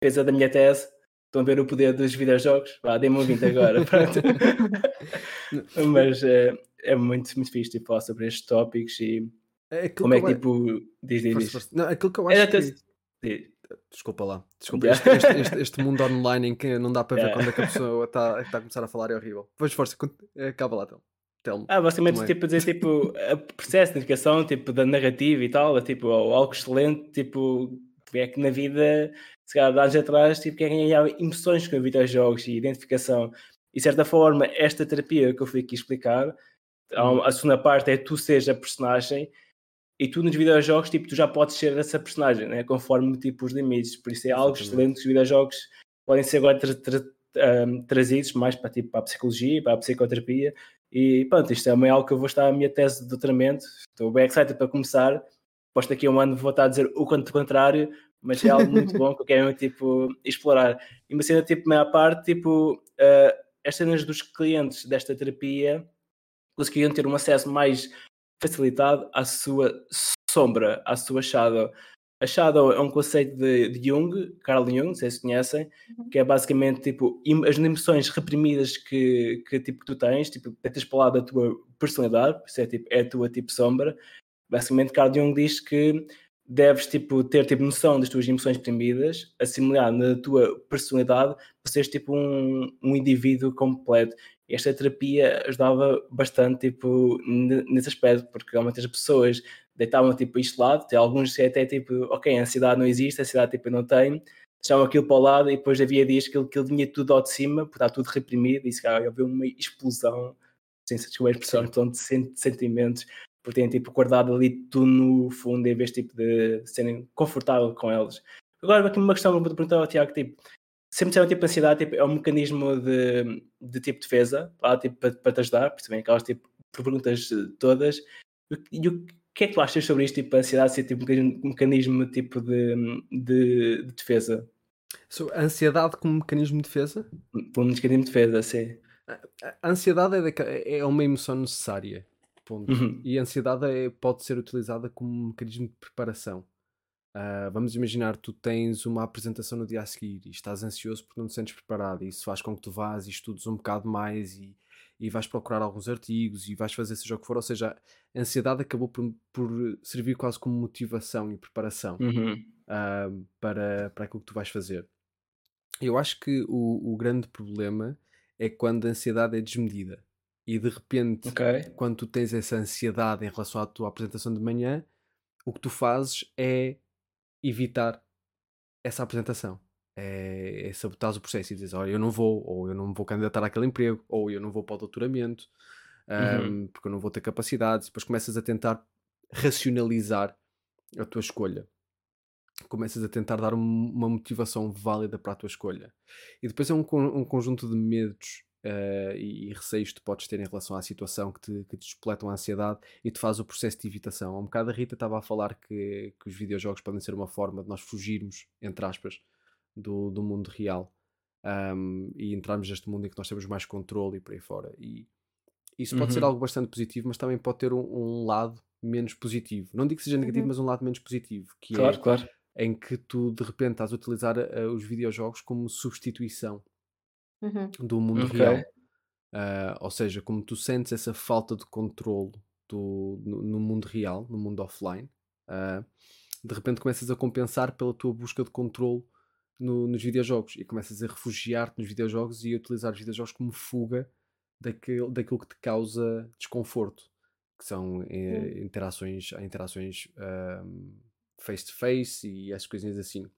pesa da minha tese, estão a ver o poder dos videojogos, vá, dê-me um 20 agora, pronto. Mas é, é muito, muito fixe tipo, falar sobre estes tópicos e é como é que tipo. Diz, diz, diz. Não, aquilo que eu acho é, que... Desculpa lá. Desculpa, este, este, este, este, mundo online em que não dá para ver yeah. quando é que a pessoa está tá a começar a falar é horrível. Pois força, acaba lá, então. Ah, basicamente, tipo, dizer, tipo, o processo de educação, tipo, da narrativa e tal, é, tipo, algo excelente, tipo, é que na vida, se calhar, anos atrás, tipo, quem ganhava emoções com videojogos e identificação. E, de certa forma, esta terapia que eu fui aqui explicar, hum. a segunda parte é tu seja a personagem, e tu nos videojogos tipo, tu já podes ser essa personagem, né? conforme tipo, os limites. Por isso é algo Exatamente. excelente que os videojogos podem ser agora tra tra um, trazidos mais para, tipo, para a psicologia, para a psicoterapia. E pronto, isto é também algo que eu vou estar a minha tese de doutoramento. Estou bem excited para começar. Posto daqui a um ano vou estar a dizer o contrário, mas é algo muito bom que eu quero tipo, explorar. E uma cena tipo, meia parte, tipo, uh, as cenas dos clientes desta terapia conseguiam ter um acesso mais facilitado à sua sombra, à sua shadow. A shadow é um conceito de, de Jung, Carl Jung, não sei se conhecem, uhum. que é basicamente tipo as emoções reprimidas que, que, tipo, que tu tens, tipo, tentas falar da tua personalidade, isso é, tipo, é a tua tipo sombra. Basicamente, Carl Jung diz que deves tipo, ter tipo, noção das tuas emoções reprimidas, assimilar na tua personalidade para seres tipo um, um indivíduo completo. Esta terapia ajudava bastante tipo, nesse aspecto, porque realmente as pessoas deitavam tipo isto de lado, tem alguns até tipo, ok, a ansiedade não existe, a ansiedade tipo, não tem, deixavam aquilo para o lado e depois havia dias que ele, vinha tudo ao de cima, porque está tudo reprimido e se calhar havia uma explosão, sem se a expressão, de sentimentos, porque têm tipo guardado ali tudo no fundo em vez tipo, de serem confortáveis com eles. Agora aqui uma questão para perguntar ao Tiago, tipo, sempre disseram tipo ansiedade tipo, é um mecanismo de, de tipo defesa lá, tipo, para, para te ajudar, por também aquelas tipo perguntas todas. E o que é que tu achas sobre isto, tipo, a ansiedade ser tipo um mecanismo tipo de, de, de defesa? So, a ansiedade como mecanismo de defesa? Como mecanismo de defesa, sim. A ansiedade é, de, é uma emoção necessária. Ponto. Uhum. E a ansiedade é, pode ser utilizada como mecanismo de preparação. Uh, vamos imaginar, tu tens uma apresentação no dia a seguir e estás ansioso porque não te sentes preparado, e isso faz com que tu vás e estudes um bocado mais e, e vais procurar alguns artigos e vais fazer seja o que for. Ou seja, a ansiedade acabou por, por servir quase como motivação e preparação uhum. uh, para, para aquilo que tu vais fazer. Eu acho que o, o grande problema é quando a ansiedade é desmedida e de repente, okay. quando tu tens essa ansiedade em relação à tua apresentação de manhã, o que tu fazes é evitar essa apresentação. É, é sabotar o processo e dizer, olha, eu não vou, ou eu não vou candidatar àquele emprego, ou eu não vou para o doutoramento, um, uhum. porque eu não vou ter capacidades. Depois começas a tentar racionalizar a tua escolha. começas a tentar dar um- uma motivação válida para a tua escolha. E depois é um, um conjunto de medos eh, e, e receios que podes ter em relação à situação que te, que te a ansiedade e te faz o processo de evitação. Há um bocado a Rita estava a falar que, que os videojogos podem ser uma forma de nós fugirmos, entre aspas, do, do mundo real um, e entrarmos neste mundo em que nós temos mais controle e por aí fora. E isso pode ser Uhum. algo bastante positivo, mas também pode ter um, um lado menos positivo. Não digo que seja negativo, Uhum. mas um lado menos positivo, que é Claro, claro. em que tu de repente estás a utilizar uh, os videojogos como substituição Uhum. do mundo Ok. real. Uh, ou seja, como tu sentes essa falta de controle do, no, no mundo real, no mundo offline, uh, de repente começas a compensar pela tua busca de controle no- nos videojogos e começas a refugiar-te nos videojogos e a utilizar os videojogos como fuga daquilo, daquilo que te causa desconforto, que são eh, interações, interações um, face to face e essas coisinhas assim.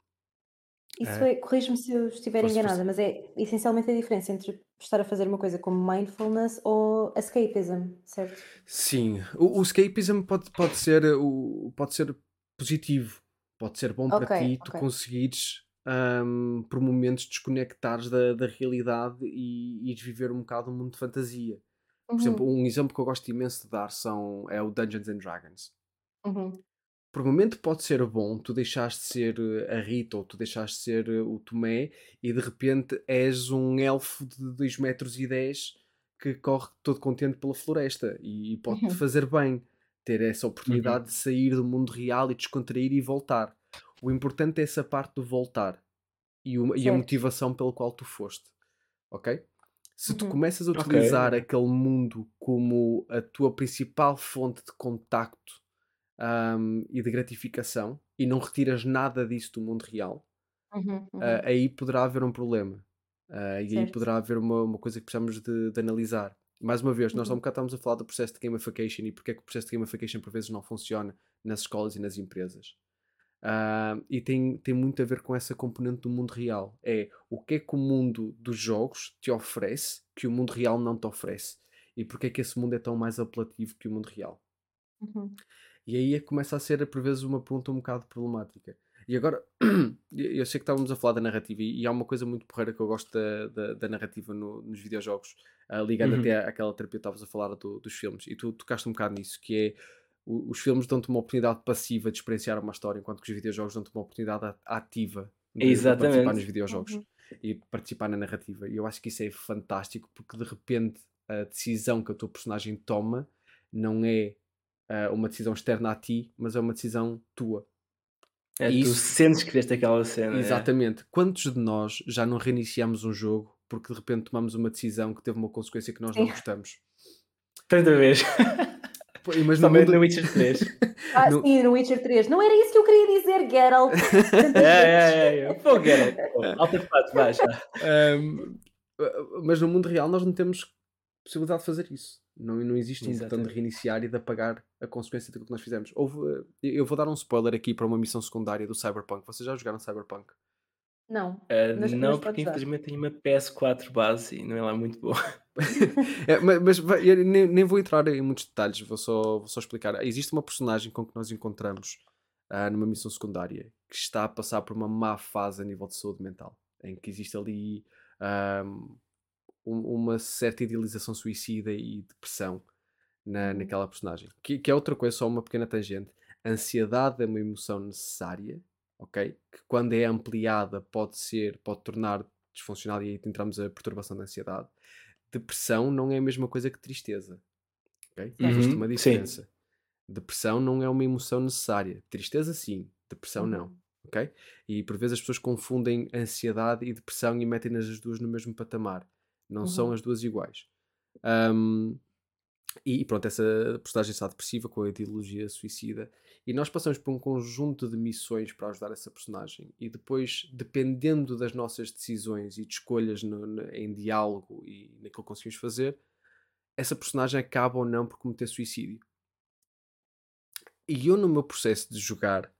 Isso É. é, corrijo-me se eu estiver Força, enganada, mas é essencialmente a diferença entre estar a fazer uma coisa como mindfulness ou escapism, certo? Sim, o, o escapism pode, pode, ser, uh, o, pode ser positivo, pode ser bom para Ok, ti, tu conseguires ahm, por momentos desconectares da, da realidade e ires viver um bocado um mundo de fantasia. Por Uhum, exemplo, um exemplo que eu gosto imenso de dar são, é o Dungeons and Dragons. uhum, Por momento pode ser bom, tu deixaste de ser uh, a Rita ou tu deixaste de ser uh, o Tomé e de repente és um elfo de 2 metros e 10 que corre todo contente pela floresta e, e pode-te Uhum. fazer bem ter essa oportunidade de sair do mundo real e descontrair e voltar. O importante é essa parte do voltar e, uma- e a motivação pela qual tu foste, ok? Se tu Uhum. começas a utilizar aquele mundo como a tua principal fonte de contacto ahm, e de gratificação e não retiras nada disso do mundo real, Uhum, uhum, ah, aí poderá haver um problema. Ah, e aí certo. poderá haver uma, uma coisa que precisamos de, de analisar. Mais uma vez, nós há um Uhum, bocado estamos a falar do processo de gamification e porque é que o processo de gamification por vezes não funciona nas escolas e nas empresas. Ah, e tem, tem muito a ver com essa componente do mundo real. É o que é que o mundo dos jogos te oferece que o mundo real não te oferece. E porque é que esse mundo é tão mais apelativo que o mundo real. uhum, E aí é que começa a ser, por vezes, uma pergunta um bocado problemática. E agora, eu sei que estávamos a falar da narrativa, e, e há uma coisa muito porreira que eu gosto da, da, da narrativa no- nos videojogos, ah, ligando Uhum. até àquela terapia que estavas a falar do- dos filmes, e tu tocaste um bocado nisso, que é o- os filmes dão-te uma oportunidade passiva de experienciar uma história, enquanto que os videojogos dão-te uma oportunidade ativa de, de participar Exatamente. nos videojogos uhum. e participar na narrativa. E eu acho que isso é fantástico porque de repente a decisão que a tua personagem toma não é ah, uma decisão externa a ti, mas é uma decisão tua. É, E tu isso- sentes que fizeste aquela cena. é. Exatamente. Quantos de nós já não reiniciamos um jogo porque de repente tomamos uma decisão que teve uma consequência que nós não gostamos? Tanta vez. Mas no mundo... no Witcher 3. Ah, No- sim, no Witcher 3. Não era isso que eu queria dizer, Geralt. É, é, é. é. Pô, Geralt. pô, Alta de fato, vai já. Mas no mundo real nós não temos possibilidade de fazer isso. Não, não existe um botão de Exatamente. reiniciar e de apagar a consequência daquilo que nós fizemos. Houve, ah, eu vou dar um spoiler aqui para uma missão secundária do Cyberpunk. Vocês já jogaram Cyberpunk? Não. Ah, Mas- não, porque infelizmente tenho uma PS4 base e não é lá muito boa. É, mas mas nem, nem vou entrar em muitos detalhes, vou só, vou só explicar. Existe uma personagem com que nós encontramos ah, numa missão secundária que está a passar por uma má fase a nível de saúde mental, em que existe ali ahm, um- uma certa idealização suicida e depressão na, Uhum. naquela personagem. Que, que é outra coisa, só uma pequena tangente. Ansiedade é uma emoção necessária, ok? Que quando é ampliada pode ser, pode tornar disfuncional e aí entramos a perturbação da ansiedade. Depressão não é a mesma coisa que tristeza, ok? Existe Uhum, uma sim. diferença. Depressão não é uma emoção necessária. Tristeza sim, depressão não, Uhum. ok? E por vezes as pessoas confundem ansiedade e depressão e metem-nas as duas no mesmo patamar. Não são Uhum. as duas iguais. Ahm, e pronto, essa personagem está depressiva com a ideologia suicida. E nós passamos por um conjunto de missões para ajudar essa personagem. E depois, dependendo das nossas decisões e de escolhas no- no- em diálogo e naquilo que conseguimos fazer, essa personagem acaba ou não por cometer suicídio. E eu, no meu processo de jogar,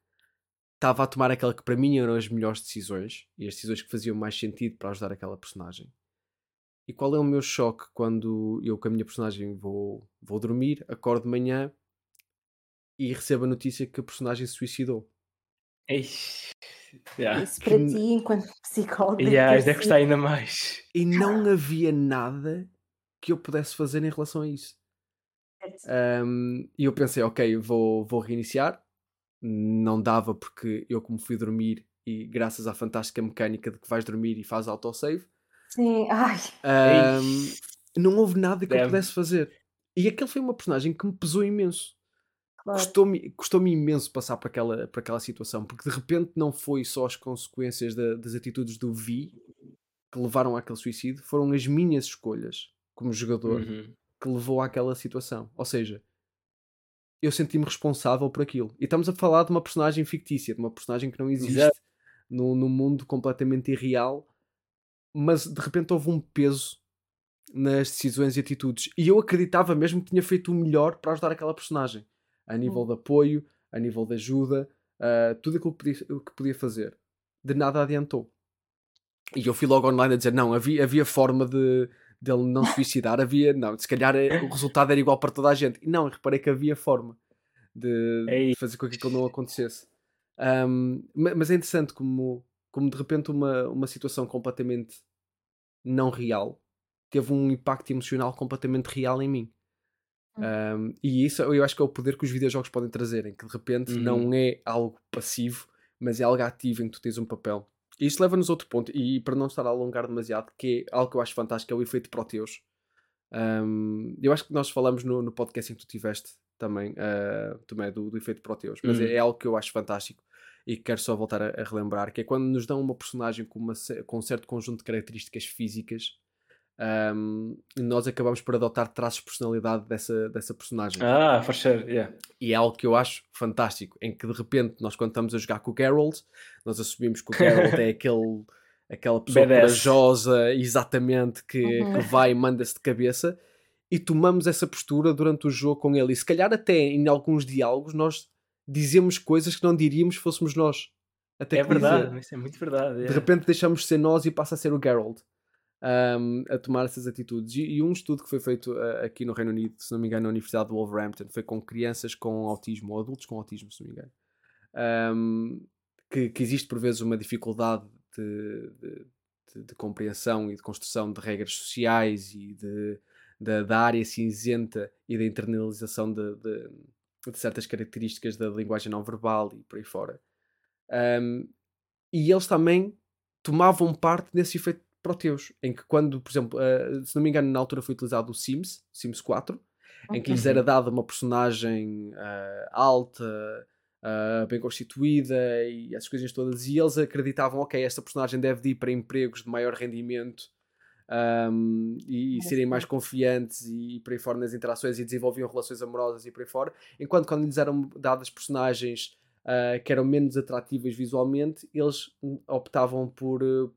estava a tomar aquela que para mim eram as melhores decisões e as decisões que faziam mais sentido para ajudar aquela personagem. E qual é o meu choque quando eu com a minha personagem vou, vou dormir, acordo de manhã e recebo a notícia que a personagem se suicidou? Yeah. Isso para Que- ti, enquanto psicólogo, Yeah, ter deve custar ainda mais. E não havia nada que eu pudesse fazer em relação a isso. Um, e eu pensei, ok, vou, vou reiniciar. Não dava porque eu, como fui dormir, e graças à fantástica mecânica de que vais dormir e faz autosave, Sim, ai, um, não houve nada que eu Deve. pudesse fazer. E aquele foi uma personagem que me pesou imenso. claro. Custou-me custou imenso passar por aquela, por aquela situação, porque de repente não foi só as consequências da- das atitudes do Vi que levaram àquele suicídio, foram as minhas escolhas como jogador Uhum. que levou àquela situação. Ou seja, eu senti-me responsável por aquilo. E estamos a falar de uma personagem fictícia, de uma personagem que não existe no, no mundo completamente irreal, mas de repente houve um peso nas decisões e atitudes. E eu acreditava mesmo que tinha feito o melhor para ajudar aquela personagem, a nível de apoio, a nível de ajuda, ah, tudo aquilo que podia, que podia fazer. De nada adiantou. E eu fui logo online a dizer: não, havia, havia forma de dele não se suicidar, havia, não, se calhar eh, o resultado era igual para toda a gente. E não, reparei que havia forma de, Ei. de fazer com que aquilo não acontecesse. Ma- mas é interessante como, como de repente uma, uma situação completamente não real teve um impacto emocional completamente real em mim. Hum. Ahm, e isso eu acho que é o poder que os videojogos podem trazer, em que de repente Uhum. não é algo passivo, mas é algo ativo em que tu tens um papel. E isto leva-nos a outro ponto, e para não estar a alongar demasiado, que é algo que eu acho fantástico, é o efeito Proteus. Ahm, eu acho que nós falamos no, no podcast em que tu tiveste também, ah, também do, do efeito Proteus, mas Uhum. é, é algo que eu acho fantástico e que quero só voltar a, a relembrar, que é quando nos dão uma personagem com, uma, com um certo conjunto de características físicas, ahm, nós acabamos por adotar traços de personalidade dessa, dessa personagem. Ah, for sure, yeah. E é algo que eu acho fantástico, em que de repente nós quando estamos a jogar com o Geralt, nós assumimos que o Geralt é aquele, aquela pessoa Badass. corajosa, exatamente, que, Uhum. que vai e manda-se de cabeça, e tomamos essa postura durante o jogo com ele. E se calhar até em alguns diálogos nós dizemos coisas que não diríamos se fôssemos nós. Até É que dizer. verdade, isso é muito verdade. De yeah. repente deixamos de ser nós e passa a ser o Geralt um, a tomar essas atitudes. E, e um estudo que foi feito uh, aqui no Reino Unido, se não me engano, na Universidade de Wolverhampton, foi com crianças com autismo, ou adultos com autismo, se não me engano, um, que, que existe por vezes uma dificuldade de, de- de- de compreensão e de construção de regras sociais e de, da- da área cinzenta e da internalização de, de- certas características da linguagem não verbal e por aí fora. Um, e eles também tomavam parte nesse efeito Proteus, em que quando, por exemplo, uh, se não me engano, na altura foi utilizado o Sims, Sims 4, em que lhes era dada uma personagem uh, alta, uh, bem constituída e essas coisas todas, e eles acreditavam, ok, esta personagem deve de ir para empregos de maior rendimento um, e, e serem mais confiantes e, por aí fora nas interações e desenvolviam relações amorosas e por aí fora, enquanto quando lhes eram dadas personagens uh, que eram menos atrativas visualmente, eles optavam por, uh,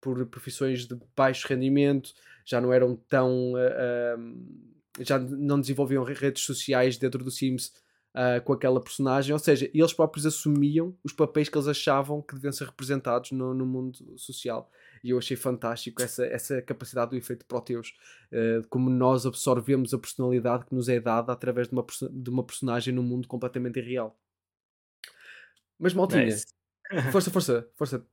por profissões de baixo rendimento, já não eram tão. uh, já não desenvolviam re- redes sociais dentro do Sims uh, com aquela personagem, ou seja, eles próprios assumiam os papéis que eles achavam que deviam ser representados no, no mundo social. E eu achei fantástico essa, essa capacidade do efeito Proteus, uh, de como nós absorvemos a personalidade que nos é dada através de uma, de uma personagem num mundo completamente irreal. Mas maltinha, Nice. força, força, força.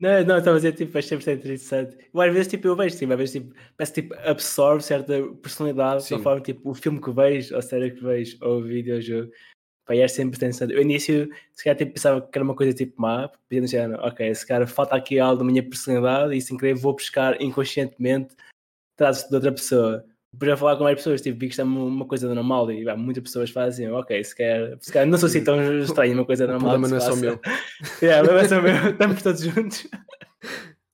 Não, não, estava a dizer, tipo, achei bastante interessante. Eu, às vezes, tipo, eu vejo, tipo, às vezes, tipo, parece tipo, absorve certa personalidade Sim. conforme, tipo, o filme que vejo, ou a série que vejo, ou o videojogo. E é sempre interessante. Eu, início, se calhar, tipo, pensava que era uma coisa, tipo, má, porque já, ok, se calhar falta aqui algo da minha personalidade e, sem querer, vou buscar inconscientemente traços de outra pessoa. Depois a falar com mais pessoas, tipo, vi que isto é uma coisa normal e muitas pessoas fazem, ok, se calhar, se calhar não sou assim tão estranho, uma coisa O normal. problema que não é só meu. Yeah, não é só meu, estamos todos juntos.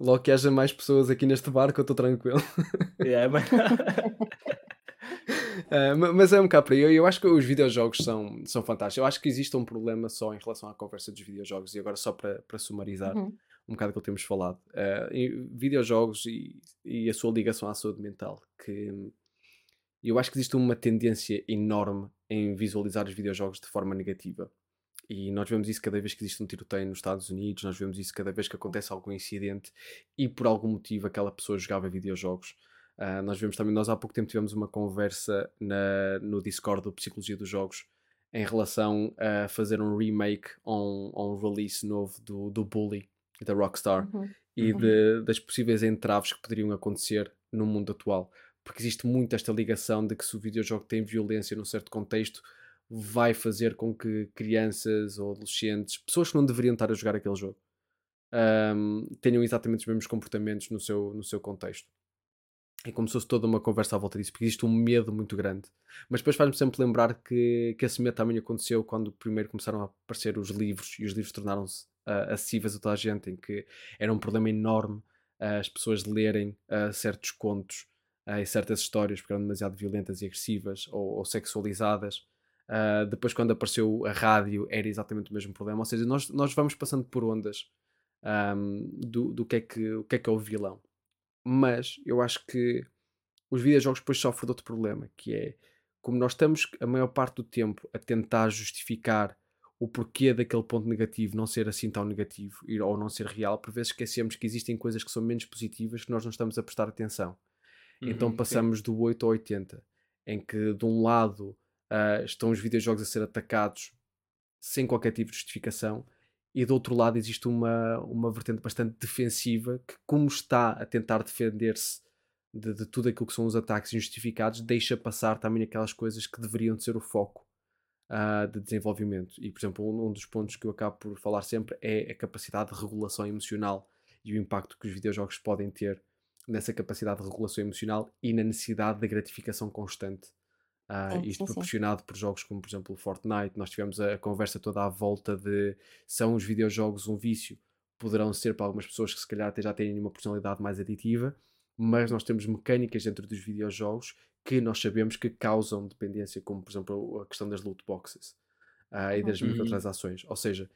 Logo que haja mais pessoas aqui neste barco, eu estou tranquilo. Yeah, mas... Ma- mas é um bocado por aí. Eu, eu acho que os videojogos são, são fantásticos. Eu acho que existe um problema só em relação à conversa dos videojogos. E agora, só para, para sumarizar Uhum. um bocado aquilo que temos falado: e videojogos e, e a sua ligação à saúde mental. Que eu acho que existe uma tendência enorme em visualizar os videojogos de forma negativa. E nós vemos isso cada vez que existe um tiroteio nos Estados Unidos, nós vemos isso cada vez que acontece algum incidente e por algum motivo aquela pessoa jogava videojogos. Ah, nós vemos também, nós há pouco tempo tivemos uma conversa na- no Discord do Psicologia dos Jogos em relação a fazer um remake ou um, um release novo do, do Bully da Rockstar Uhum. e Uhum. de- das possíveis entraves que poderiam acontecer no mundo atual. Porque existe muito esta ligação de que se o videojogo tem violência num certo contexto, vai fazer com que crianças ou adolescentes, pessoas que não deveriam estar a jogar aquele jogo, ahm, tenham exatamente os mesmos comportamentos no seu, no seu contexto. É como se fosse toda uma conversa à volta disso, porque existe um medo muito grande. Mas depois faz-me sempre lembrar que, que esse medo também aconteceu quando primeiro começaram a aparecer os livros e os livros tornaram-se ah, acessíveis a toda a gente, em que era um problema enorme ah, as pessoas lerem ah, certos contos ah, e certas histórias porque eram demasiado violentas e agressivas ou, ou sexualizadas. Depois, quando apareceu a rádio, era exatamente o mesmo problema. Ou seja, nós, nós vamos passando por ondas ahm, do, do que, é que, o que é que é o vilão. Mas eu acho que os videojogos depois sofrem de outro problema, que é como nós estamos a maior parte do tempo a tentar justificar o porquê daquele ponto negativo não ser assim tão negativo ou não ser real, por vezes esquecemos que existem coisas que são menos positivas que nós não estamos a prestar atenção. Então Uhum, sim. passamos do 8 ao 80, em que de um lado ah, estão os videojogos a ser atacados sem qualquer tipo de justificação, e do outro lado existe uma, uma vertente bastante defensiva que, como está a tentar defender-se de, de tudo aquilo que são os ataques injustificados, deixa passar também aquelas coisas que deveriam de ser o foco ah, de desenvolvimento. E, por exemplo, um, um dos pontos que eu acabo por falar sempre é a capacidade de regulação emocional e o impacto que os videojogos podem ter nessa capacidade de regulação emocional e na necessidade de gratificação constante. Ah, Sim, isto sim, sim. proporcionado por jogos como, por exemplo, o Fortnite. Nós tivemos a, a conversa toda à volta de são os videojogos um vício? Poderão ser para algumas pessoas que se calhar até já têm uma personalidade mais aditiva, mas nós temos mecânicas dentro dos videojogos que nós sabemos que causam dependência, como por exemplo a questão das loot boxes ah, e das Uhum. microtransações. Ou seja,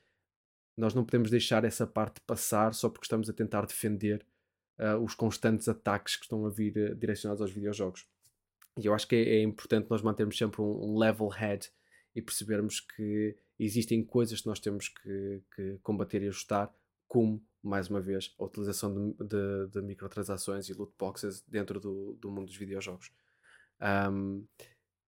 nós não podemos deixar essa parte passar só porque estamos a tentar defender ah, os constantes ataques que estão a vir eh, direcionados aos videojogos. E eu acho que é, é importante nós mantermos sempre um, um level head e percebermos que existem coisas que nós temos que, que combater e ajustar, como, mais uma vez, a utilização de, de- de microtransações e loot boxes dentro do, do mundo dos videojogos. Ahm,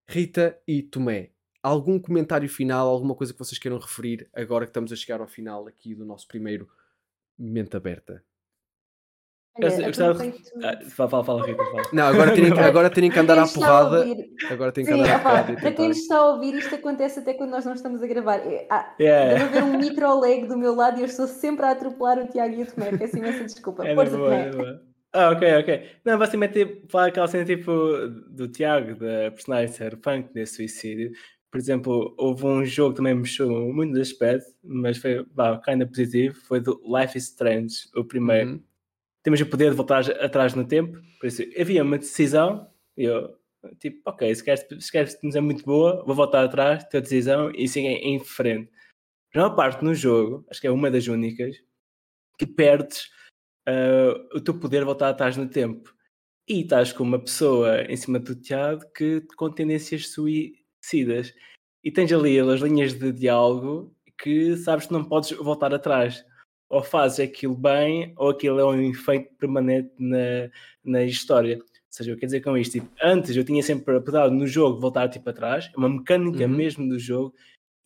Rita e Tomé, algum comentário final, alguma coisa que vocês queiram referir agora que estamos a chegar ao final aqui do nosso primeiro Mente Aberta? Eu, Olha, eu gostava Ah, fala, fala, fala, Rita, fala. Não, agora terem, que- agora terem que andar à porrada. Agora têm que Sim, andar à porrada para quem nos está a ouvir, isto acontece até quando nós não estamos a gravar. É, há- Yeah. Deve haver um micro-lag do meu lado e eu estou sempre a atropelar o Tiago e o Tomé. Peço imensa desculpa. É Força, boa, é boa. Ah, ok, ok. Não, basicamente tipo, falar aquela cena tipo do Tiago, da personagem ser funk desse suicídio. Por exemplo, houve um jogo que também me mexeu muito no aspecto, mas foi, vá, kinda positivo, foi do Life is Strange, o primeiro. Uhum. Temos o poder de voltar atrás no tempo, por isso havia uma decisão, e eu, tipo, ok, se queres, queres dizer muito boa, vou voltar atrás, tua decisão, e seguir em frente. Já uma parte no jogo, acho que é uma das únicas, que perdes ah, o teu poder de voltar atrás no tempo. E estás com uma pessoa em cima do teatro que com tendências suicidas. E tens ali as linhas de diálogo que sabes que não podes voltar atrás. Ou fazes aquilo bem, ou aquilo é um efeito permanente na, na história. Ou seja, eu quero dizer com isto, tipo, antes eu tinha sempre a oportunidade no jogo de voltar tipo atrás, é uma mecânica Uhum. mesmo do jogo,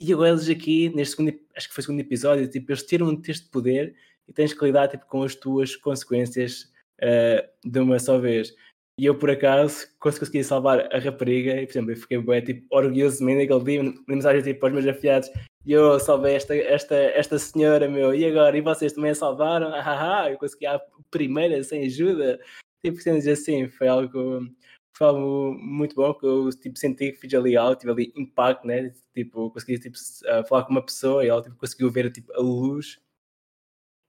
e agora eles aqui, neste segundo, acho que foi o segundo episódio, tipo, eles tiram este poder e tens que lidar tipo, com as tuas consequências eh, de uma só vez. E eu, por acaso, consegui salvar a rapariga, e, por exemplo, eu fiquei bué, tipo, orgulhoso de mim naquele dia, mandei mensagem tipo, para os meus afiados, e eu salvei esta, esta, esta senhora, meu, e agora? E vocês também a salvaram? Ah, ah, eu consegui a primeira sem ajuda. Tipo, cenas assim, foi algo, foi algo muito bom, que eu tipo, senti que fiz ali algo, tive ali impacto, né? Tipo, consegui tipo, ah, falar com uma pessoa e ela tipo, conseguiu ver tipo, a luz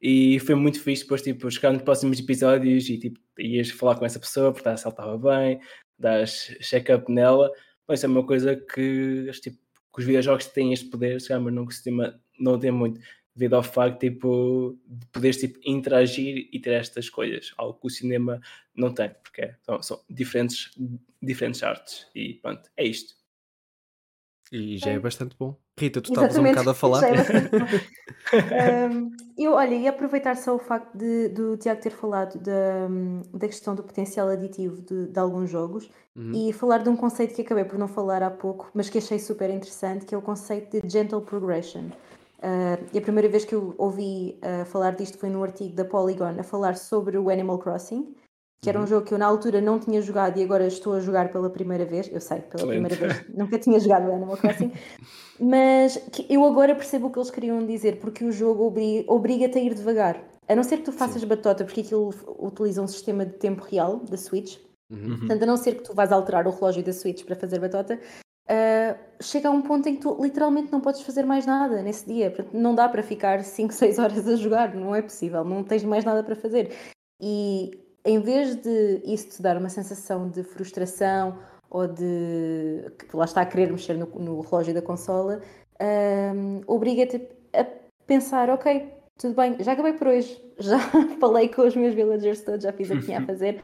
e foi muito fixe depois, tipo, chegar nos próximos episódios e, tipo, ias falar com essa pessoa, perguntar se ela estava bem, das check-up nela. Bom, isso é uma coisa que, tipo, que os videojogos têm este poder, se mas não tem muito, devido ao facto, tipo, de poderes, tipo, interagir e ter estas coisas, algo que o cinema não tem, porque é- são, são diferentes, diferentes artes. E pronto, é isto. E já é bastante bom. Rita, tu estavas um bocado a falar. É um, eu, olha, ia aproveitar só o facto de, do Tiago ter falado da, da questão do potencial aditivo de, de alguns jogos uhum. e falar de um conceito que acabei por não falar há pouco, mas que achei super interessante, que é o conceito de gentle progression. Uh, e a primeira vez que eu ouvi uh, falar disto foi no artigo da Polygon a falar sobre o Animal Crossing que era um uhum. jogo que eu na altura não tinha jogado e agora estou a jogar pela primeira vez. Eu sei, pela Excelente. primeira vez, nunca tinha jogado Animal Crossing, mas eu agora percebo o que eles queriam dizer, porque o jogo obriga-te obriga a ir devagar. A não ser que tu faças Sim. batota, porque aquilo utiliza um sistema de tempo real da Switch. Uhum. Portanto, a não ser que tu vás alterar o relógio da Switch para fazer batota, uh, chega a um ponto em que tu literalmente não podes fazer mais nada nesse dia. Portanto, não dá para ficar 5, 6 horas a jogar, não é possível, não tens mais nada para fazer. E em vez de isso te dar uma sensação de frustração ou de que lá está a querer mexer no, no relógio da consola, um, obriga-te a pensar, ok, tudo bem, já acabei por hoje, já falei com os meus villagers todos, já fiz o que tinha a fazer,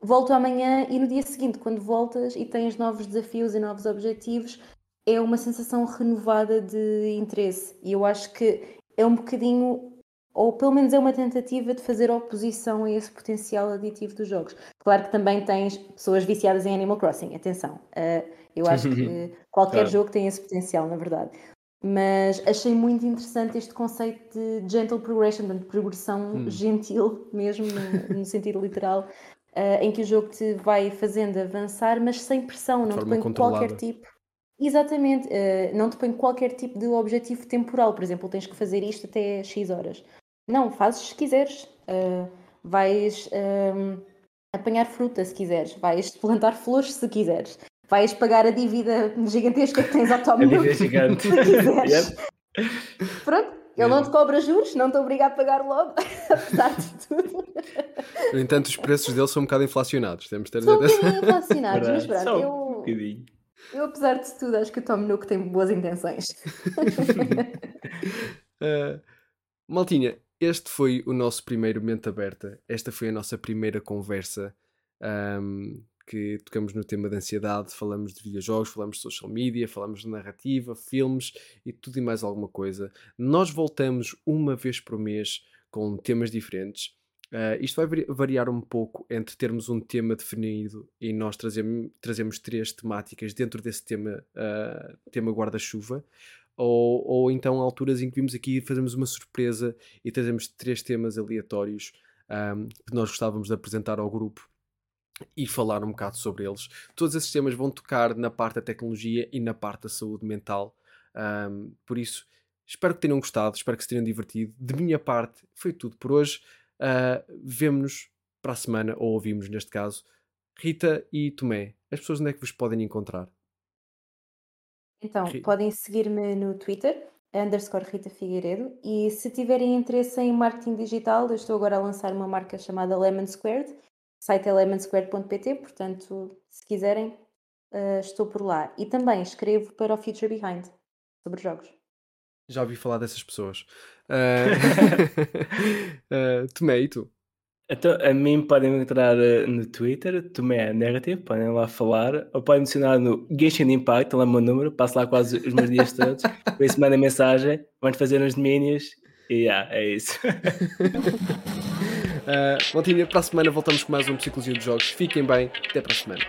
volto amanhã e no dia seguinte, quando voltas e tens novos desafios e novos objetivos, é uma sensação renovada de interesse. E eu acho que é um bocadinho ou pelo menos é uma tentativa de fazer oposição a esse potencial aditivo dos jogos. Claro que também tens pessoas viciadas em Animal Crossing, atenção. Uh, eu acho que qualquer claro. jogo tem esse potencial, na verdade. Mas achei muito interessante este conceito de gentle progression, de progressão hum. gentil, mesmo no, no sentido literal, uh, em que o jogo te vai fazendo avançar, mas sem pressão, não te põe qualquer tipo. Exatamente, uh, não te põe qualquer tipo de objetivo temporal. Por exemplo, tens que fazer isto até X horas. Não, fazes se quiseres. Uh, vais um, apanhar fruta se quiseres. Vais plantar flores se quiseres. Vais pagar a dívida gigantesca que tens ao Tom A dívida gigante. Se quiseres. Yep. Pronto, ele não te cobra juros, não te obriga a pagar logo, apesar de tudo. No entanto, os preços dele são um bocado inflacionados, temos de ter São um bocadinho inflacionados, mas pronto, eu, um eu apesar de tudo acho que o Tom Nook tem boas intenções. uh, Maltinha, este foi o nosso primeiro Mente Aberta. Esta foi a nossa primeira conversa um, que tocamos no tema da ansiedade. Falamos de videojogos, falamos de social media, falamos de narrativa, filmes e tudo e mais alguma coisa. Nós voltamos uma vez por mês com temas diferentes. Uh, isto vai variar um pouco entre termos um tema definido e nós trazemos, trazemos três temáticas dentro desse tema, uh, tema guarda-chuva ou, ou então alturas em que vimos aqui fazemos uma surpresa e trazemos três temas aleatórios um, que nós gostávamos de apresentar ao grupo e falar um bocado sobre eles. Todos esses temas vão tocar na parte da tecnologia e na parte da saúde mental. Um, por isso, espero que tenham gostado, espero que se tenham divertido. De minha parte, foi tudo por hoje. Uh, Vemo-nos para a semana, ou ouvimos neste caso. Rita e Tomé, as pessoas onde é que vos podem encontrar? Então, podem seguir-me no Twitter, underscore Rita Figueiredo, e se tiverem interesse em marketing digital, eu estou agora a lançar uma marca chamada Lemon Squared, site é lemonsquared.pt, portanto, se quiserem, uh, estou por lá. E também escrevo para o Future Behind, sobre jogos. Já ouvi falar dessas pessoas. Uh... uh, Tomé, e tu? Então, a mim podem entrar uh, no Twitter, Tomé Narrative, podem lá falar, ou podem mencionar no Genshin Impact, lá é o meu número, passo lá quase os meus dias todos, por isso mandem mensagem, vamos fazer uns domínios e yeah, é isso. uh, Montinha, para a semana voltamos com mais um Psicologia de Jogos. Fiquem bem, até para a semana.